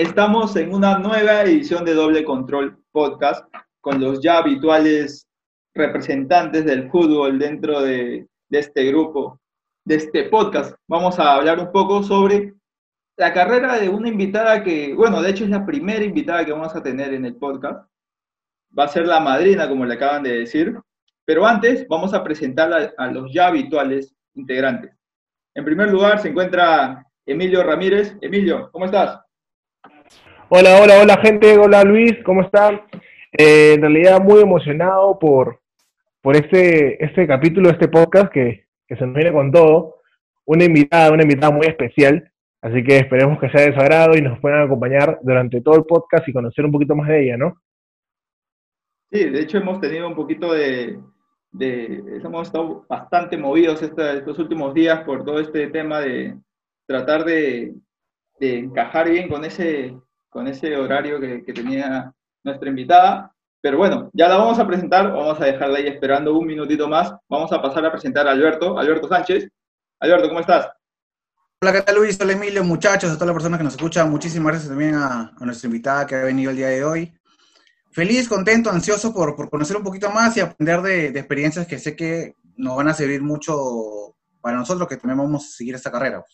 estamos en una nueva edición de Doble Control Podcast con los ya habituales representantes del fútbol dentro de, este grupo, de este podcast. Vamos a hablar un poco sobre la carrera de una invitada que, bueno, de hecho es la primera invitada que vamos a tener en el podcast. Va a ser la madrina, como le acaban de decir. Pero antes vamos a presentar a los ya habituales integrantes. En primer lugar se encuentra Emilio Ramírez. Emilio, ¿cómo estás? Hola, hola, hola gente, hola Luis, ¿cómo están? Eh, en realidad muy emocionado por, por este, este capítulo, este podcast que, se nos viene con todo. Una invitada, una invitada muy especial, así que esperemos que sea de su y nos puedan acompañar durante todo el podcast y conocer un poquito más de ella, ¿no? Sí, de hecho hemos tenido un poquito de, hemos estado bastante movidos estos últimos días por todo este tema de tratar de, de encajar bien con ese con ese horario que, tenía nuestra invitada. Pero bueno, ya la vamos a presentar, vamos a dejarla ahí esperando un minutito más. Vamos a pasar a presentar a Alberto, Alberto Sánchez. Alberto, ¿cómo estás? Hola, ¿qué tal Luis? Hola Emilio, muchachos, a todas las personas que nos escuchan. Muchísimas gracias también a, nuestra invitada que ha venido el día de hoy. Feliz, contento, ansioso por, conocer un poquito más y aprender de, de, experiencias que sé que nos van a servir mucho para nosotros que también vamos a seguir esta carrera.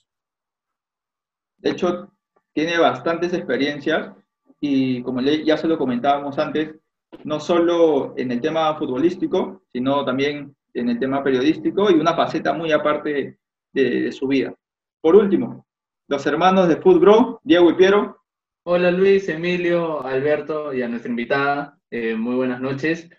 De hecho, tiene bastantes experiencias y como ya se lo comentábamos antes, no solo en el tema futbolístico, sino también en el tema periodístico y una faceta muy aparte de, su vida. Por último, los hermanos de Footbro, Diego y Piero. Hola Luis, Emilio, Alberto y a nuestra invitada, eh, muy buenas noches.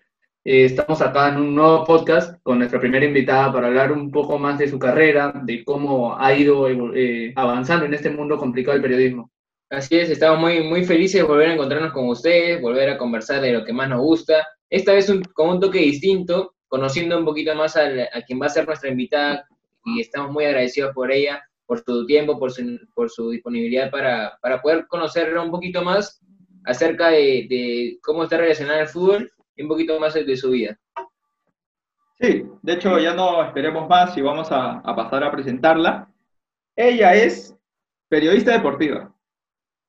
Eh, estamos acá en un nuevo podcast con nuestra primera invitada para hablar un poco más de su carrera, de cómo ha ido eh, avanzando en este mundo complicado del periodismo. Así es, estamos muy, muy felices de volver a encontrarnos con ustedes, volver a conversar de lo que más nos gusta. Esta vez con un toque distinto, conociendo un poquito más a quien va a ser nuestra invitada y estamos muy agradecidos por ella, por su tiempo, por su, por su disponibilidad para, para poder conocerla un poquito más acerca de, de cómo está relacionada al fútbol un poquito más de su vida. Sí, de hecho ya no esperemos más y vamos a, a pasar a presentarla. Ella es periodista deportiva,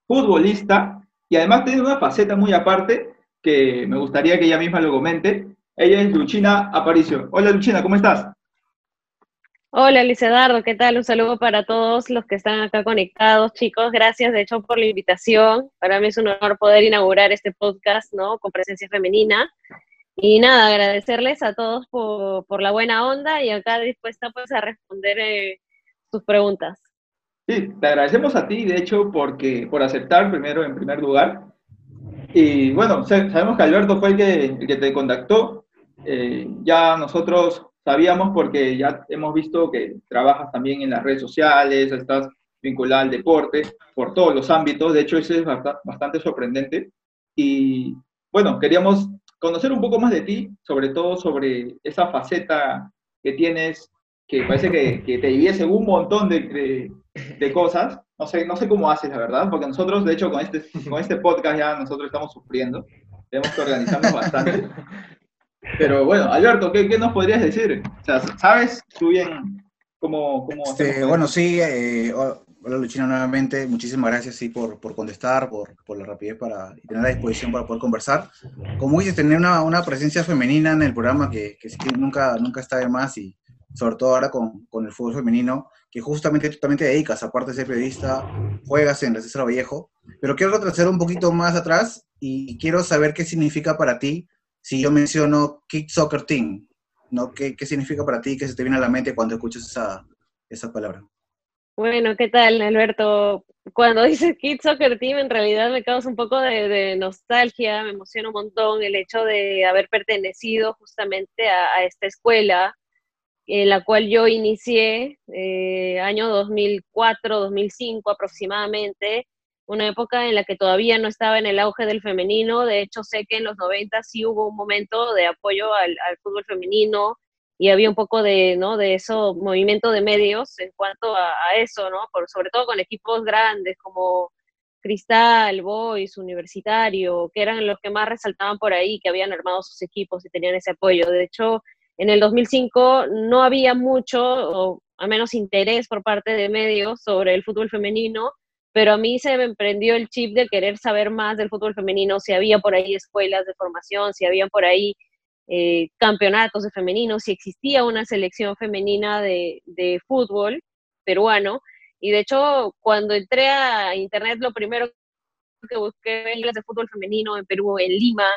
futbolista y además tiene una faceta muy aparte que me gustaría que ella misma lo comente. Ella es Luchina Aparicio. Hola Luchina, ¿cómo estás? Hola Luis ¿qué tal? Un saludo para todos los que están acá conectados, chicos. Gracias de hecho por la invitación. Para mí es un honor poder inaugurar este podcast, ¿no? Con presencia femenina. Y nada, agradecerles a todos por, la buena onda y acá dispuesta pues a responder eh, sus preguntas. Sí, te agradecemos a ti, de hecho, porque, por aceptar primero, en primer lugar. Y bueno, sabemos que Alberto fue el que, que te contactó. Eh, ya nosotros sabíamos porque ya hemos visto que trabajas también en las redes sociales, estás vinculado al deporte, por todos los ámbitos. De hecho, eso es bastante sorprendente. Y bueno, queríamos conocer un poco más de ti, sobre todo sobre esa faceta que tienes, que parece que, que te divides un montón de, de cosas. No sé, no sé cómo haces, la verdad, porque nosotros, de hecho, con este, con este podcast ya nosotros estamos sufriendo. Tenemos que organizarnos bastante. Pero bueno, Alberto, ¿qué, ¿qué, nos podrías decir? O sea, ¿sabes tú bien cómo... cómo este, bueno, sí, eh, hola Luchina nuevamente, muchísimas gracias sí, por, por contestar, por, por, la rapidez para, y tener la disposición para poder conversar. Como dices, tener una, una presencia femenina en el programa que, que, nunca, nunca está de más y sobre todo ahora con, con el fútbol femenino, que justamente tú también te dedicas, aparte de ser periodista, juegas en la César Vallejo, pero quiero retroceder un poquito más atrás y quiero saber qué significa para ti si yo menciono Kick Soccer Team, ¿no? ¿Qué, ¿Qué, significa para ti? ¿Qué se te viene a la mente cuando escuchas esa, esa palabra? Bueno, ¿qué tal, Alberto? Cuando dices Kids Soccer Team, en realidad me causa un poco de, nostalgia, me emociona un montón el hecho de haber pertenecido justamente a, a esta escuela, en la cual yo inicié eh, año 2004, 2005 aproximadamente, una época en la que todavía no estaba en el auge del femenino, de hecho sé que en los 90 sí hubo un momento de apoyo al, fútbol femenino y había un poco de, ¿no? de eso, movimiento de medios en cuanto a, eso, ¿no? Sobre todo con equipos grandes como Cristal, Boys, Universitario, que eran los que más resaltaban por ahí, que habían armado sus equipos y tenían ese apoyo. De hecho, en el 2005 no había mucho, o al menos interés por parte de medios sobre el fútbol femenino, pero a mí se me emprendió el chip de querer saber más del fútbol femenino, si había por ahí escuelas de formación, si había por ahí eh, campeonatos de femenino, si existía una selección femenina de, de fútbol peruano. Y de hecho, cuando entré a internet, lo primero que busqué ligas de fútbol femenino en Perú, en Lima,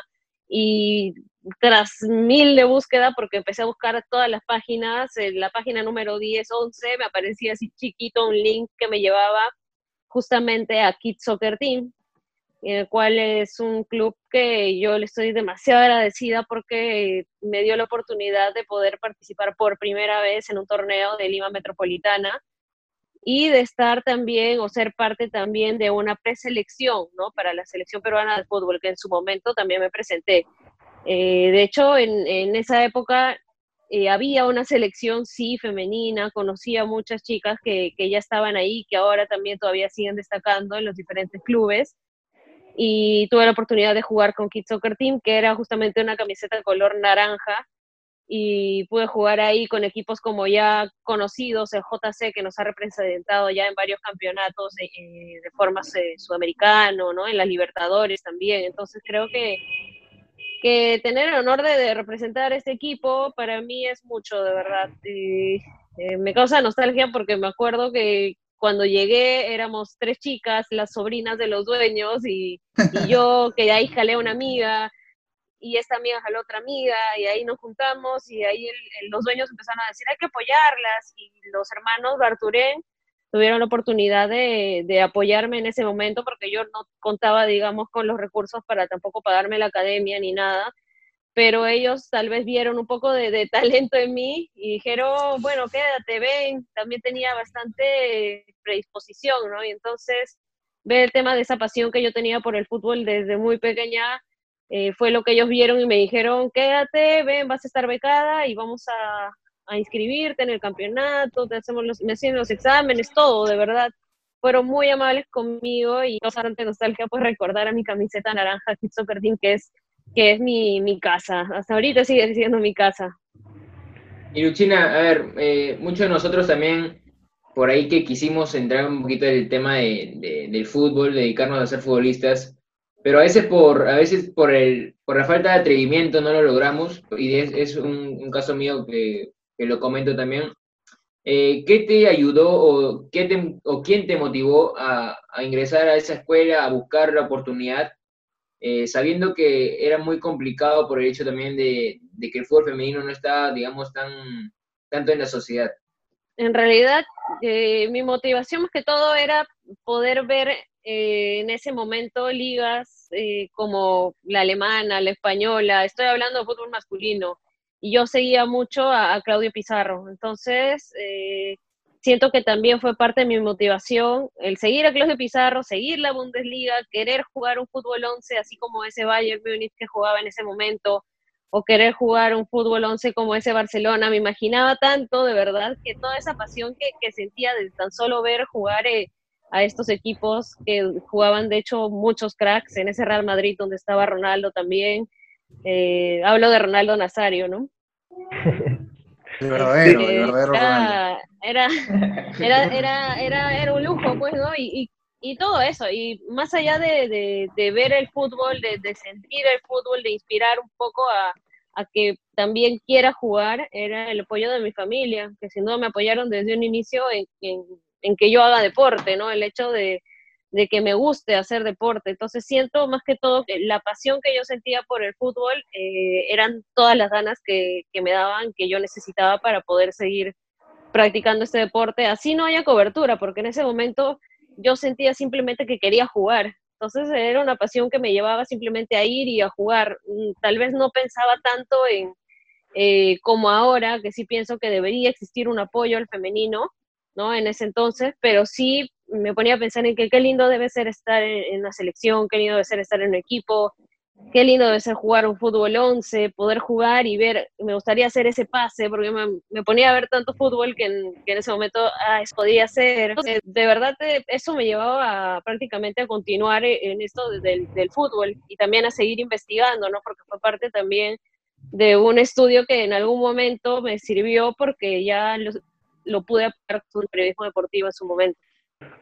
y tras mil de búsqueda, porque empecé a buscar todas las páginas, en la página número 10, 11, me aparecía así chiquito un link que me llevaba justamente a Kids Soccer Team, el cual es un club que yo le estoy demasiado agradecida porque me dio la oportunidad de poder participar por primera vez en un torneo de Lima Metropolitana y de estar también o ser parte también de una preselección, ¿no? Para la selección peruana de fútbol, que en su momento también me presenté. Eh, de hecho, en, en, esa época eh, había una selección, sí, femenina, conocía muchas chicas que, que, ya estaban ahí, que ahora también todavía siguen destacando en los diferentes clubes. Y tuve la oportunidad de jugar con Kids Soccer Team, que era justamente una camiseta de color naranja, y pude jugar ahí con equipos como ya conocidos, el JC, que nos ha representado ya en varios campeonatos de, eh, de forma eh, ¿no? En las Libertadores también. Entonces creo que, que tener el honor de, representar este equipo para mí es mucho, de verdad. Eh, me causa nostalgia porque me acuerdo que cuando llegué éramos tres chicas, las sobrinas de los dueños, y, y yo que ahí jalé a una amiga, y esta amiga jaló otra amiga y ahí nos juntamos y ahí los dueños empezaron a decir hay que apoyarlas y los hermanos Barturén tuvieron la oportunidad de, apoyarme en ese momento porque yo no contaba, digamos, con los recursos para tampoco pagarme la academia ni nada, pero ellos tal vez vieron un poco de, talento en mí y dijeron, bueno, quédate, ven, también tenía bastante predisposición, ¿no? Y entonces, ver el tema de esa pasión que yo tenía por el fútbol desde muy pequeña, eh, fue lo que ellos vieron y me dijeron, quédate, ven, vas a estar becada y vamos a, a inscribirte en el campeonato, te hacemos los, me hacen los exámenes, todo, de verdad. Fueron muy amables conmigo y bastante nostalgia pues recordar a mi camiseta naranja Kids Soccer Team, que es, que es mi, mi casa. Hasta ahorita sigue siendo mi casa. Y Luchina, a ver, eh, muchos de nosotros también, por ahí que quisimos entrar un poquito en el tema de, de, del fútbol, dedicarnos a ser futbolistas, pero a veces por, a veces por, el, por la falta de atrevimiento no lo logramos, y es, es un, caso mío que, que lo comento también. Eh, ¿Qué te ayudó o, qué te, o quién te motivó a, a, ingresar a esa escuela, a buscar la oportunidad, eh, sabiendo que era muy complicado por el hecho también de, de que el fútbol femenino no está, digamos, tan tanto en la sociedad? En realidad, eh, mi motivación más que todo era poder ver eh, en ese momento ligas eh, como la alemana, la española, estoy hablando de fútbol masculino, y yo seguía mucho a, Claudio Pizarro, entonces eh, siento que también fue parte de mi motivación el seguir a Claudio Pizarro, seguir la Bundesliga, querer jugar un fútbol 11 así como ese Bayern Múnich que jugaba en ese momento, o querer jugar un fútbol 11 como ese Barcelona, me imaginaba tanto de verdad que toda esa pasión que, que sentía de tan solo ver jugar... Eh, a estos equipos que jugaban, de hecho, muchos cracks en ese Real Madrid donde estaba Ronaldo también. Eh, hablo de Ronaldo Nazario, ¿no? El verdadero, el verdadero era, era, era, era, era, era, un lujo, pues, ¿no? Y, y, y todo eso, y más allá de, de, de ver el fútbol, de, de, sentir el fútbol, de inspirar un poco a, a que también quiera jugar, era el apoyo de mi familia, que sin duda me apoyaron desde un inicio en, en en que yo haga deporte, ¿no? El hecho de, de, que me guste hacer deporte. Entonces siento más que todo que la pasión que yo sentía por el fútbol eh, eran todas las ganas que, que, me daban, que yo necesitaba para poder seguir practicando este deporte. Así no haya cobertura, porque en ese momento yo sentía simplemente que quería jugar. Entonces era una pasión que me llevaba simplemente a ir y a jugar. Mm, tal vez no pensaba tanto en, eh, como ahora, que sí pienso que debería existir un apoyo al femenino, ¿no? En ese entonces, pero sí me ponía a pensar en que qué lindo debe ser estar en, una selección, qué lindo debe ser estar en un equipo, qué lindo debe ser jugar un fútbol 11, poder jugar y ver, me gustaría hacer ese pase, porque me, ponía a ver tanto fútbol que en, ese momento ah, podía hacer. De verdad, eso me llevaba prácticamente a continuar en esto del, del fútbol y también a seguir investigando, ¿no? Porque fue parte también de un estudio que en algún momento me sirvió porque ya los, lo pude aplicar con periodismo deportivo en su momento.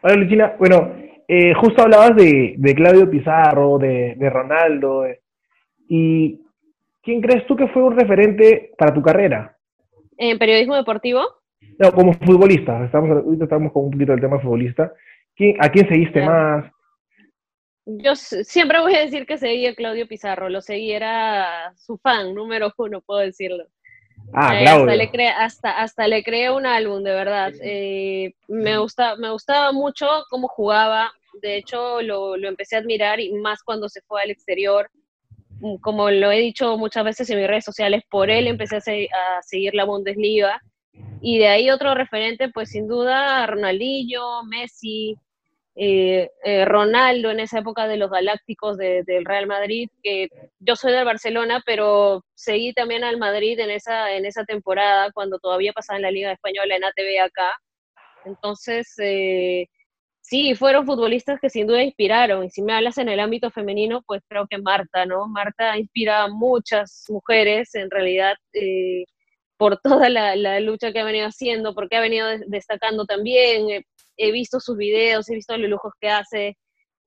Hola Lucina, bueno, eh, justo hablabas de, de Claudio Pizarro, de, de Ronaldo, eh, y ¿quién crees tú que fue un referente para tu carrera? ¿En periodismo deportivo? No, como futbolista, estamos, ahorita estamos con un poquito del tema futbolista. ¿Quién, ¿A quién seguiste Claro. más? Yo siempre voy a decir que seguí a Claudio Pizarro, lo seguí, era su fan número uno, puedo decirlo. Ah, Eh, Claudio. hasta, le cre- hasta, hasta le creé un álbum, de verdad. Eh, me, gusta, me gustaba mucho cómo jugaba, de hecho lo, lo empecé a admirar y más cuando se fue al exterior. Mm, Como lo he dicho muchas veces en mis redes sociales, por él empecé a, se- a seguir la Bundesliga. Y de ahí otro referente, pues sin duda, Ronaldinho, Messi, eh, eh, Ronaldo en esa época de los Galácticos de- del Real Madrid, que yo soy del Barcelona, pero seguí también al Madrid en esa, en esa temporada, cuando todavía pasaba en la Liga Española, en ATV acá. Entonces, eh, sí, fueron futbolistas que sin duda inspiraron. Y si me hablas en el ámbito femenino, pues creo que Marta, ¿no? Marta inspira a muchas mujeres, en realidad, por toda la, lucha que ha venido haciendo, porque ha venido des- destacando también. He visto sus videos, he visto los lujos que hace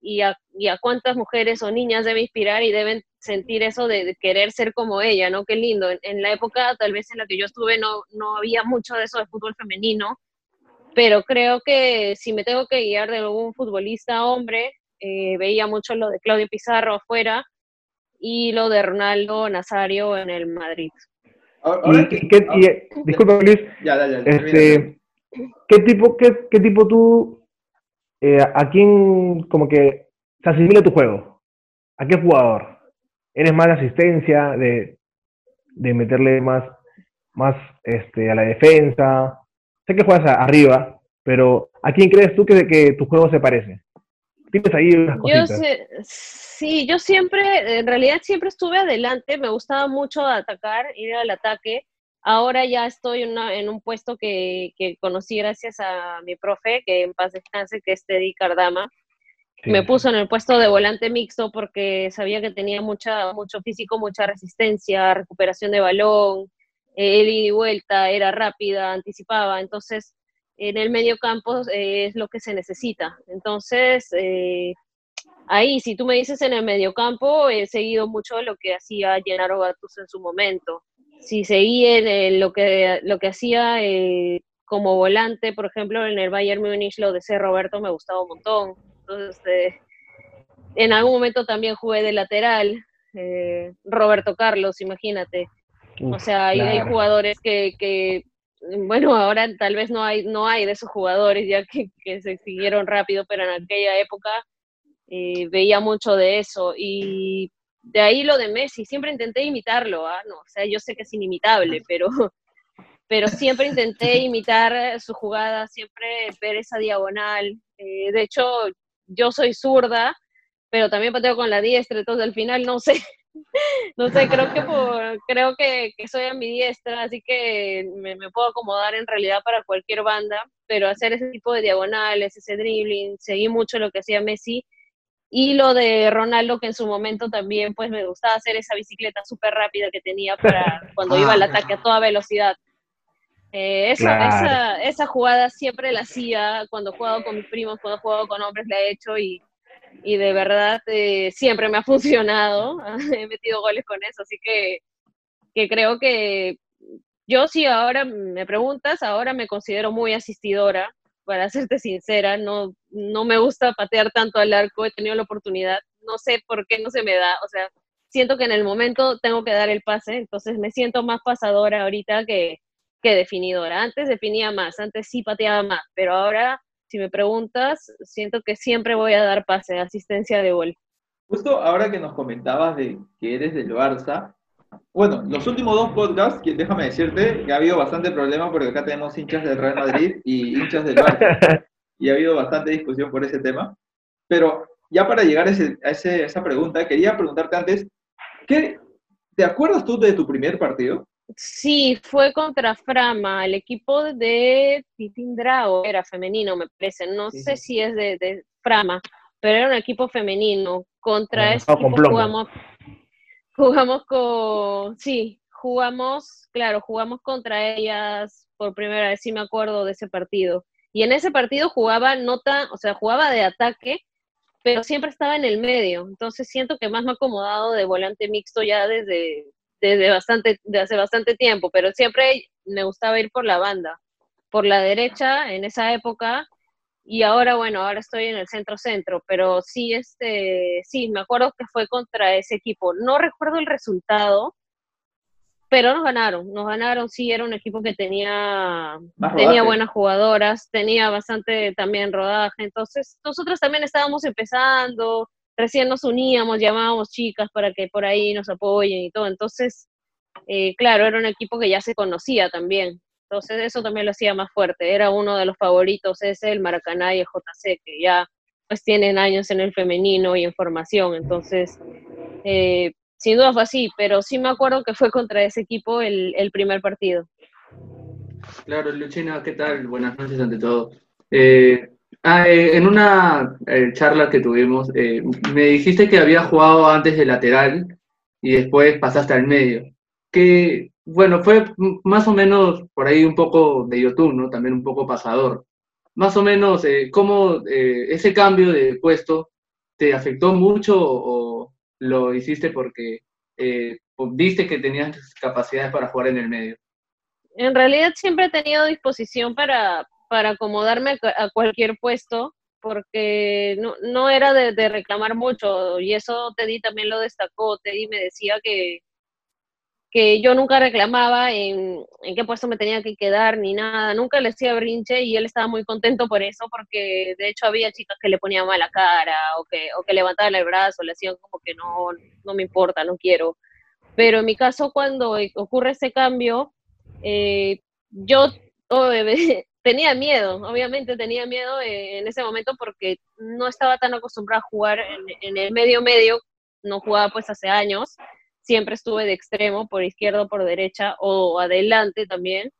y a, y a cuántas mujeres o niñas debe inspirar y deben sentir eso de, de querer ser como ella, ¿no? Qué lindo. En, en la época tal vez en la que yo estuve no, no había mucho de eso de fútbol femenino, pero creo que si me tengo que guiar de algún futbolista hombre, eh, veía mucho lo de Claudio Pizarro afuera y lo de Ronaldo Nazario en el Madrid. Ahora, Y, ahora que- y eh, disculpa, Luis, ya, ya, ya, este, ¿qué tipo, qué, qué tipo tú, eh, a quién como que se asimila tu juego? ¿A qué jugador? ¿Eres más de asistencia, de, de meterle más, más este, a la defensa? Sé que juegas a- arriba, pero ¿a quién crees tú que, que tu juego se parece? Tienes ahí unas Yo cositas. sé- sí, yo siempre, en realidad siempre estuve adelante, me gustaba mucho atacar, ir al ataque. Ahora ya estoy en, una- en un puesto que, que conocí gracias a mi profe, que en paz descanse, que es Teddy Cardama. Sí, me puso en el puesto de volante mixto porque sabía que tenía mucha, mucho físico, mucha resistencia, recuperación de balón, eh, y vuelta, era rápida, anticipaba. Entonces, en el medio campo eh, es lo que se necesita. Entonces, eh, ahí, si tú me dices en el medio campo, he seguido mucho lo que hacía Gennaro Gattuso en su momento. Si seguí el- lo, que, lo que hacía eh, como volante, por ejemplo, en el Bayern Múnich, lo de C. Roberto me gustaba un montón. Entonces, eh, en algún momento también jugué de lateral. eh, Roberto Carlos, imagínate. O sea, hay, jugadores que, que, bueno, ahora tal vez no hay, no hay de esos jugadores ya que, que se siguieron rápido, pero en aquella época eh, veía mucho de eso. Y de ahí lo de Messi, siempre intenté imitarlo, ¿ah? No, o sea, yo sé que es inimitable, pero, pero siempre intenté imitar su jugada, siempre ver esa diagonal. Eh, de hecho, yo soy zurda, pero también pateo con la diestra, entonces al final no sé, no sé, creo que por, creo que, que soy ambidiestra, así que me, me puedo acomodar en realidad para cualquier banda, pero hacer ese tipo de diagonales, ese dribbling, seguí mucho lo que hacía Messi, y lo de Ronaldo, que en su momento también pues me gustaba hacer esa bicicleta súper rápida que tenía para cuando iba al ataque a toda velocidad. Eh, esa, Claro. esa, esa jugada siempre la hacía cuando he jugado con mis primos, cuando he jugado con hombres la he hecho y, y de verdad eh, siempre me ha funcionado. he metido goles con eso, así que, que creo que yo si ahora me preguntas, ahora me considero muy asistidora, para serte sincera, no, no me gusta patear tanto al arco, he tenido la oportunidad, no sé por qué no se me da, o sea, siento que en el momento tengo que dar el pase, entonces me siento más pasadora ahorita que, que definidora. Antes definía más, antes sí pateaba más, pero ahora, si me preguntas, siento que siempre voy a dar pase, asistencia de gol. Justo ahora que nos comentabas de que eres del Barça, bueno, los últimos dos podcasts, que déjame decirte que ha habido bastante problema porque acá tenemos hinchas del Real Madrid y hinchas del Barça, y ha habido bastante discusión por ese tema. Pero ya para llegar a, ese- a ese- esa pregunta, quería preguntarte antes, ¿qué, ¿te acuerdas tú de tu primer partido? Sí, fue contra Frama, el equipo de Titindrao, era femenino, me parece. No Sí, sé si es de, de Frama, pero era un equipo femenino. Contra Ah, ese con equipo plomo. Jugamos, con, sí, jugamos, claro, jugamos contra ellas por primera vez, sí me acuerdo de ese partido. Y en ese partido jugaba no tan, o sea, jugaba de ataque, pero siempre estaba en el medio, entonces siento que más me ha acomodado de volante mixto ya desde, desde bastante, de hace bastante tiempo, pero siempre me gustaba ir por la banda, por la derecha en esa época, y ahora, bueno, ahora estoy en el centro-centro, pero sí, este, sí, me acuerdo que fue contra ese equipo. No recuerdo el resultado, pero nos ganaron, nos ganaron, sí, era un equipo que tenía, tenía buenas jugadoras, tenía bastante también rodaje, entonces nosotros también estábamos empezando, recién nos uníamos, llamábamos chicas para que por ahí nos apoyen y todo, entonces, eh, claro, era un equipo que ya se conocía también, entonces eso también lo hacía más fuerte, era uno de los favoritos, ese, el Maracaná y el JC, que ya pues tienen años en el femenino y en formación, entonces... Eh, sin duda fue así, pero sí me acuerdo que fue contra ese equipo el, primer partido. Claro, Luchina, ¿qué tal? Buenas noches ante todo. Eh, ah, eh, en una charla que tuvimos, me dijiste que había jugado antes de lateral y después pasaste al medio. Que, bueno, fue más o menos por ahí un poco de YouTube, ¿no? También un poco pasador. Más o menos, ¿cómo ese cambio de puesto te afectó mucho o, lo hiciste porque eh, viste que tenías capacidades para jugar en el medio? En realidad siempre he tenido disposición para, para acomodarme a cualquier puesto, porque no, no era de, de, reclamar mucho, y eso Teddy también lo destacó. Teddy me decía que, que yo nunca reclamaba en, qué puesto me tenía que quedar ni nada, nunca le hacía brinche y él estaba muy contento por eso, porque de hecho había chicas que le ponían mala cara o que, o que levantaban el brazo, le hacían como que no, no me importa, no quiero. Pero en mi caso, cuando ocurre ese cambio, eh, yo tenía miedo, obviamente tenía miedo en ese momento porque no estaba tan acostumbrada a jugar en el medio medio, no jugaba pues hace años siempre estuve de extremo, por izquierda o por derecha, o adelante también,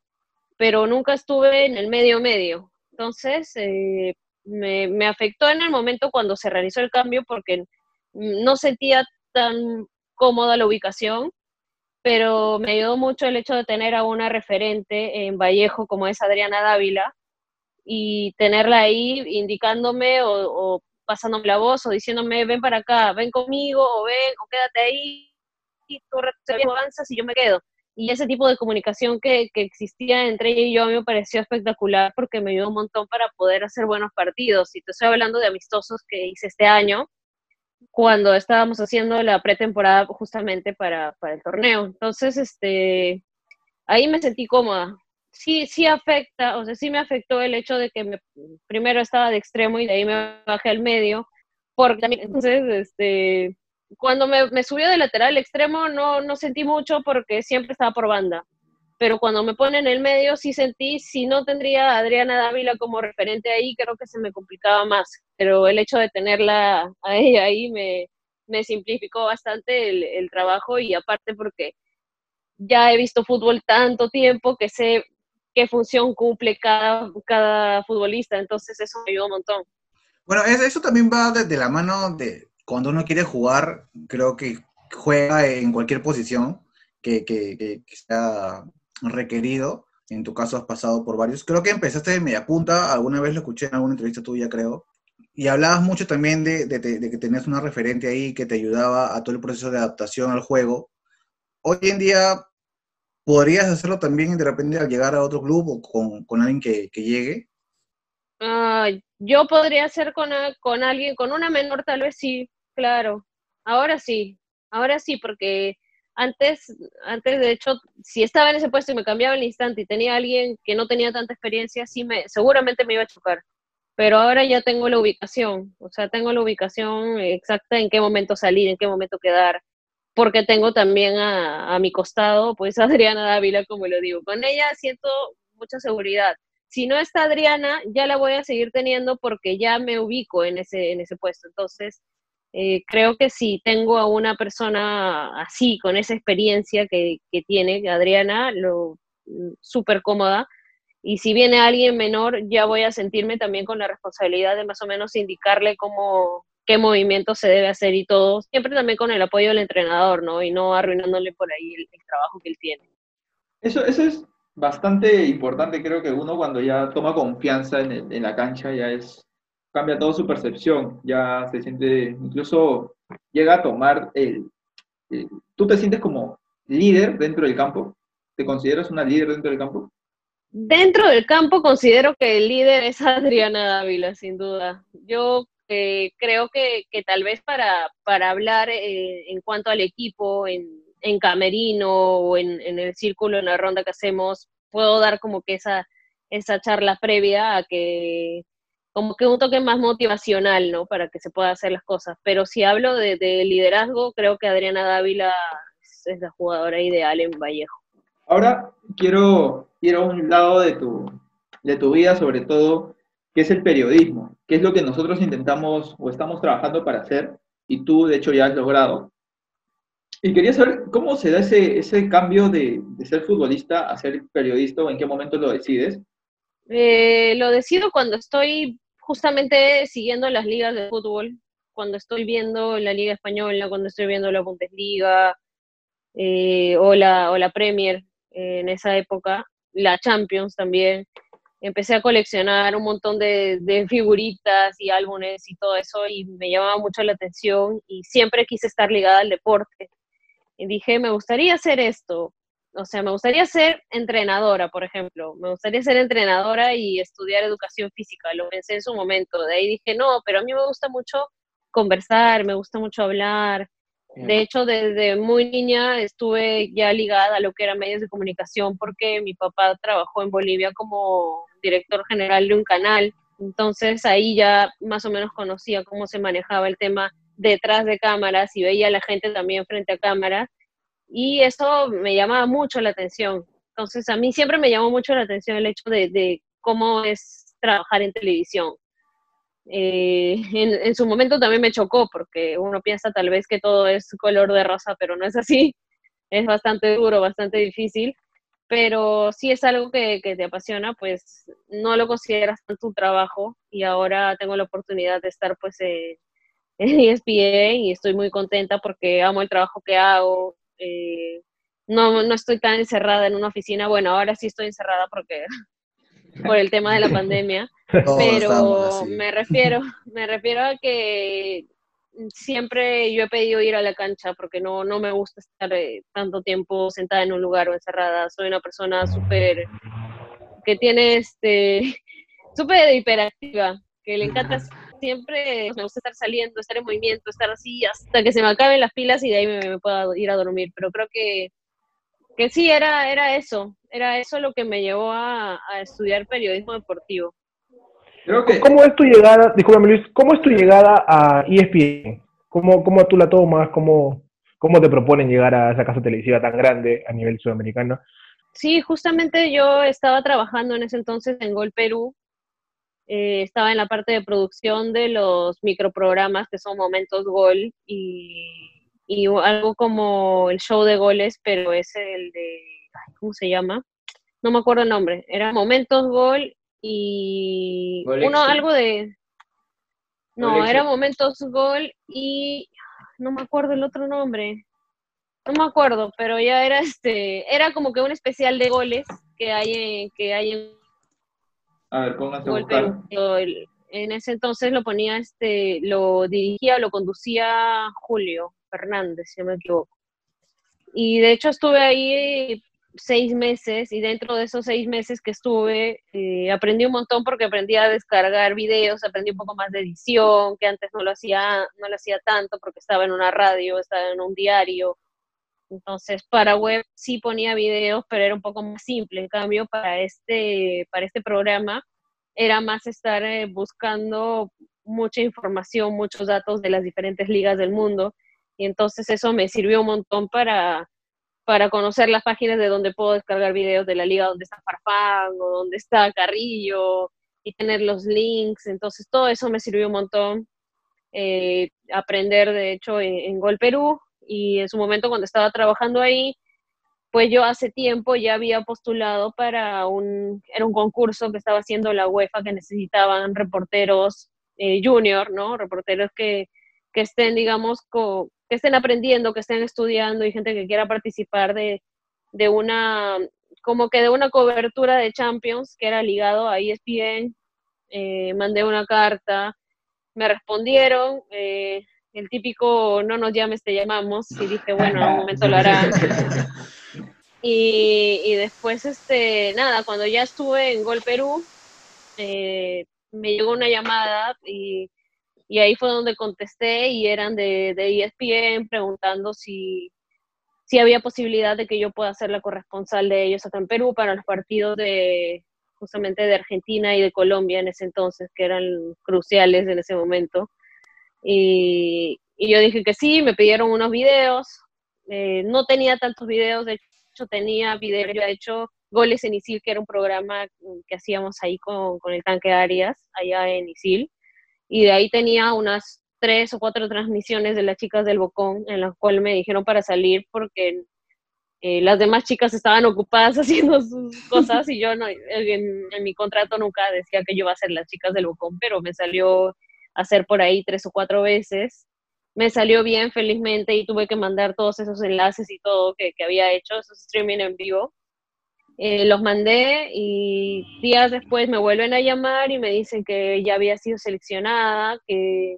pero nunca estuve en el medio medio. Entonces, eh, me, afectó en el momento cuando se realizó el cambio porque no sentía tan cómoda la ubicación, pero me ayudó mucho el hecho de tener a una referente en Vallejo como es Adriana Dávila y tenerla ahí indicándome o, o pasándome la voz o diciéndome ven para acá, ven conmigo o ven o quédate ahí tú avanzas y yo me quedo. Y ese tipo de comunicación que, que, existía entre ella y yo a mí me pareció espectacular porque me ayudó un montón para poder hacer buenos partidos. Y te estoy hablando de amistosos que hice este año, cuando estábamos haciendo la pretemporada justamente para, para el torneo. Entonces, este, ahí me sentí cómoda. Sí, sí afecta, o sea, sí me afectó el hecho de que me, primero estaba de extremo y de ahí me bajé al medio, porque entonces, este, cuando me, me, subió de lateral extremo no, no sentí mucho porque siempre estaba por banda. Pero cuando me pone en el medio sí sentí, si no tendría a Adriana Dávila como referente ahí, creo que se me complicaba más. Pero el hecho de tenerla a ella ahí me, me simplificó bastante el, el trabajo y aparte porque ya he visto fútbol tanto tiempo que sé qué función cumple cada, cada futbolista, entonces eso me ayudó un montón. Bueno, eso también va desde la mano de, cuando uno quiere jugar, creo que juega en cualquier posición que, que, sea requerido. En tu caso has pasado por varios. Creo que empezaste de media punta, alguna vez lo escuché en alguna entrevista tuya, creo. Y hablabas mucho también de, que tenías una referente ahí que te ayudaba a todo el proceso de adaptación al juego. Hoy en día, ¿podrías hacerlo también de repente al llegar a otro club o con, alguien que, que llegue? Ah, yo podría con, con alguien, con una menor tal vez sí, claro. Ahora sí, ahora sí, porque antes, antes de hecho, si estaba en ese puesto y me cambiaba el instante y tenía alguien que no tenía tanta experiencia, sí me, seguramente me iba a chocar. Pero ahora ya tengo la ubicación, o sea, tengo la ubicación exacta en qué momento salir, en qué momento quedar, porque tengo también a, mi costado, pues Adriana Dávila, como lo digo. Con ella siento mucha seguridad si no está Adriana, ya la voy a seguir teniendo porque ya me ubico en ese, en ese puesto. Entonces, eh, creo que si tengo a una persona así, con esa experiencia que, que tiene Adriana, lo mm, súper cómoda. Y si viene alguien menor, ya voy a sentirme también con la responsabilidad de más o menos indicarle cómo, qué movimiento se debe hacer y todo, siempre también con el apoyo del entrenador, ¿no? Y no arruinándole por ahí el, trabajo que él tiene. Eso, eso es bastante importante, creo que uno cuando ya toma confianza en, en la cancha ya es cambia toda su percepción, ya se siente, incluso llega a tomar el, ¿Tú te sientes como líder dentro del campo? ¿Te consideras una líder dentro del campo? Dentro del campo considero que el líder es Adriana Dávila, sin duda. Yo eh, creo que, que, tal vez para, para hablar eh, en cuanto al equipo, en, en camerino o en, en, el círculo, en la ronda que hacemos, puedo dar como que esa, esa charla previa a que como que un toque más motivacional, ¿no? Para que se pueda hacer las cosas. Pero si hablo de, de liderazgo, creo que Adriana Dávila es, es, la jugadora ideal en Vallejo. Ahora quiero ir a un lado de tu, de tu vida, sobre todo, que es el periodismo, que es lo que nosotros intentamos o estamos trabajando para hacer, y tú, de hecho, ya has logrado. Y quería saber cómo se da ese, ese cambio de, de ser futbolista a ser periodista o en qué momento lo decides. Eh, lo decido cuando estoy justamente siguiendo las ligas de fútbol, cuando estoy viendo la Liga Española, cuando estoy viendo la Bundesliga eh, o, la, o la Premier eh, en esa época, la Champions también, empecé a coleccionar un montón de, de, figuritas y álbumes y todo eso y me llamaba mucho la atención y siempre quise estar ligada al deporte. Y dije, me gustaría hacer esto, o sea, me gustaría ser entrenadora, por ejemplo, me gustaría ser entrenadora y estudiar educación física, lo pensé en su momento, de ahí dije, no, pero a mí me gusta mucho conversar, me gusta mucho hablar. De hecho, desde muy niña estuve ya ligada a lo que eran medios de comunicación porque mi papá trabajó en Bolivia como director general de un canal. Entonces ahí ya más o menos conocía cómo se manejaba el tema detrás de cámaras y veía a la gente también frente a cámaras y eso me llamaba mucho la atención. Entonces, a mí siempre me llamó mucho la atención el hecho de, cómo es trabajar en televisión. Eh, en, su momento también me chocó porque uno piensa tal vez que todo es color de rosa, pero no es así. Es bastante duro, bastante difícil. Pero si es algo que, te apasiona, pues no lo consideras tu trabajo y ahora tengo la oportunidad de estar pues eh, en ESPN y estoy muy contenta porque amo el trabajo que hago, eh, no, no estoy tan encerrada en una oficina. Bueno, ahora sí estoy encerrada porque por el tema de la pandemia, pero me refiero, me refiero a que siempre yo he pedido ir a la cancha porque no, no me gusta estar eh, tanto tiempo sentada en un lugar o encerrada. Soy una persona súper que tiene este súper hiperactiva, que le encanta siempre me gusta estar saliendo, estar en movimiento, estar así hasta que se me acaben las pilas y de ahí me, me pueda ir a dormir. Pero creo que, que sí, era, era eso, era eso lo que me llevó a, a estudiar periodismo deportivo. Creo que... ¿Cómo es tu llegada, discúlpame Luis, cómo es tu llegada a ESPN? ¿Cómo, cómo tú la tomas? ¿Cómo, ¿Cómo te proponen llegar a esa casa televisiva tan grande a nivel sudamericano? Sí, justamente yo estaba trabajando en ese entonces en Gol Perú, eh, estaba en la parte de producción de los microprogramas que son Momentos Gol y, y, algo como el show de goles, pero es el de, ¿cómo se llama? No me acuerdo el nombre, era Momentos Gol y uno algo de... No, era Momentos Gol y no me acuerdo el otro nombre. No me acuerdo, pero ya era este, era como que un especial de goles que hay que hay en a ver, a buscar. En ese entonces lo ponía, este, lo dirigía, lo conducía Julio Fernández, si no me equivoco. Y de hecho estuve ahí seis meses y dentro de esos seis meses que estuve eh, aprendí un montón porque aprendí a descargar videos, aprendí un poco más de edición, que antes no lo hacía, no lo hacía tanto porque estaba en una radio, estaba en un diario. Entonces, para web sí ponía videos, pero era un poco más simple. En cambio, para este, para este programa era más estar eh, buscando mucha información, muchos datos de las diferentes ligas del mundo. Y entonces eso me sirvió un montón para, para conocer las páginas de donde puedo descargar videos de la liga donde está Farfán o donde está Carrillo y tener los links. Entonces todo eso me sirvió un montón. Eh, aprender, de hecho, en, en Gol Perú, y en su momento cuando estaba trabajando ahí, pues yo hace tiempo ya había postulado para un, era un concurso que estaba haciendo la UEFA que necesitaban reporteros eh, junior, ¿no? Reporteros que, que estén, digamos, que estén aprendiendo, que estén estudiando y gente que quiera participar de, de una, como que de una cobertura de Champions que era ligado a ESPN. Eh, mandé una carta, me respondieron, eh, el típico no nos llames, te llamamos, y dije, bueno, en algún momento lo harán. Y, y, después, este, nada, cuando ya estuve en Gol Perú, eh, me llegó una llamada y, y, ahí fue donde contesté y eran de, de ESPN preguntando si, si había posibilidad de que yo pueda ser la corresponsal de ellos acá en Perú para los partidos de justamente de Argentina y de Colombia en ese entonces, que eran cruciales en ese momento. Y, yo dije que sí, me pidieron unos videos. Eh, no tenía tantos videos, de hecho tenía videos, yo he hecho Goles en Isil, que era un programa que hacíamos ahí con, con el tanque Arias, allá en Isil. Y de ahí tenía unas tres o cuatro transmisiones de las chicas del Bocón, en las cuales me dijeron para salir porque eh, las demás chicas estaban ocupadas haciendo sus cosas y yo no, en, en, mi contrato nunca decía que yo iba a ser las chicas del Bocón, pero me salió hacer por ahí tres o cuatro veces. Me salió bien, felizmente, y tuve que mandar todos esos enlaces y todo que, que había hecho, esos streaming en vivo. Eh, los mandé y días después me vuelven a llamar y me dicen que ya había sido seleccionada, que,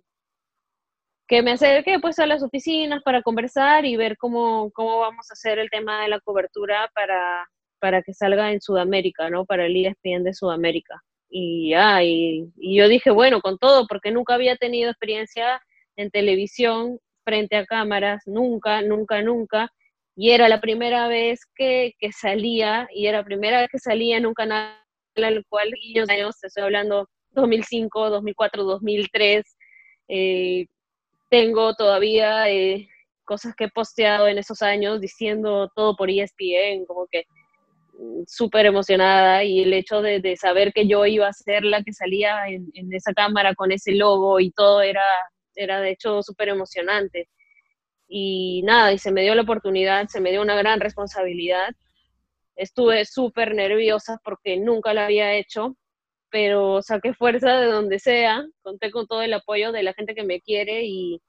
que me acerque pues a las oficinas para conversar y ver cómo, cómo vamos a hacer el tema de la cobertura para, para que salga en Sudamérica, ¿no? Para el ESPN de Sudamérica y y, y, yo dije, bueno, con todo, porque nunca había tenido experiencia en televisión frente a cámaras, nunca, nunca, nunca, y era la primera vez que, que salía, y era la primera vez que salía en un canal al cual, y yo años, estoy hablando 2005, 2004, 2003, eh, tengo todavía eh, cosas que he posteado en esos años diciendo todo por ESPN, como que súper emocionada y el hecho de, de, saber que yo iba a ser la que salía en, en, esa cámara con ese logo y todo era, era de hecho súper emocionante. Y nada, y se me dio la oportunidad, se me dio una gran responsabilidad. Estuve súper nerviosa porque nunca la había hecho, pero saqué fuerza de donde sea, conté con todo el apoyo de la gente que me quiere y,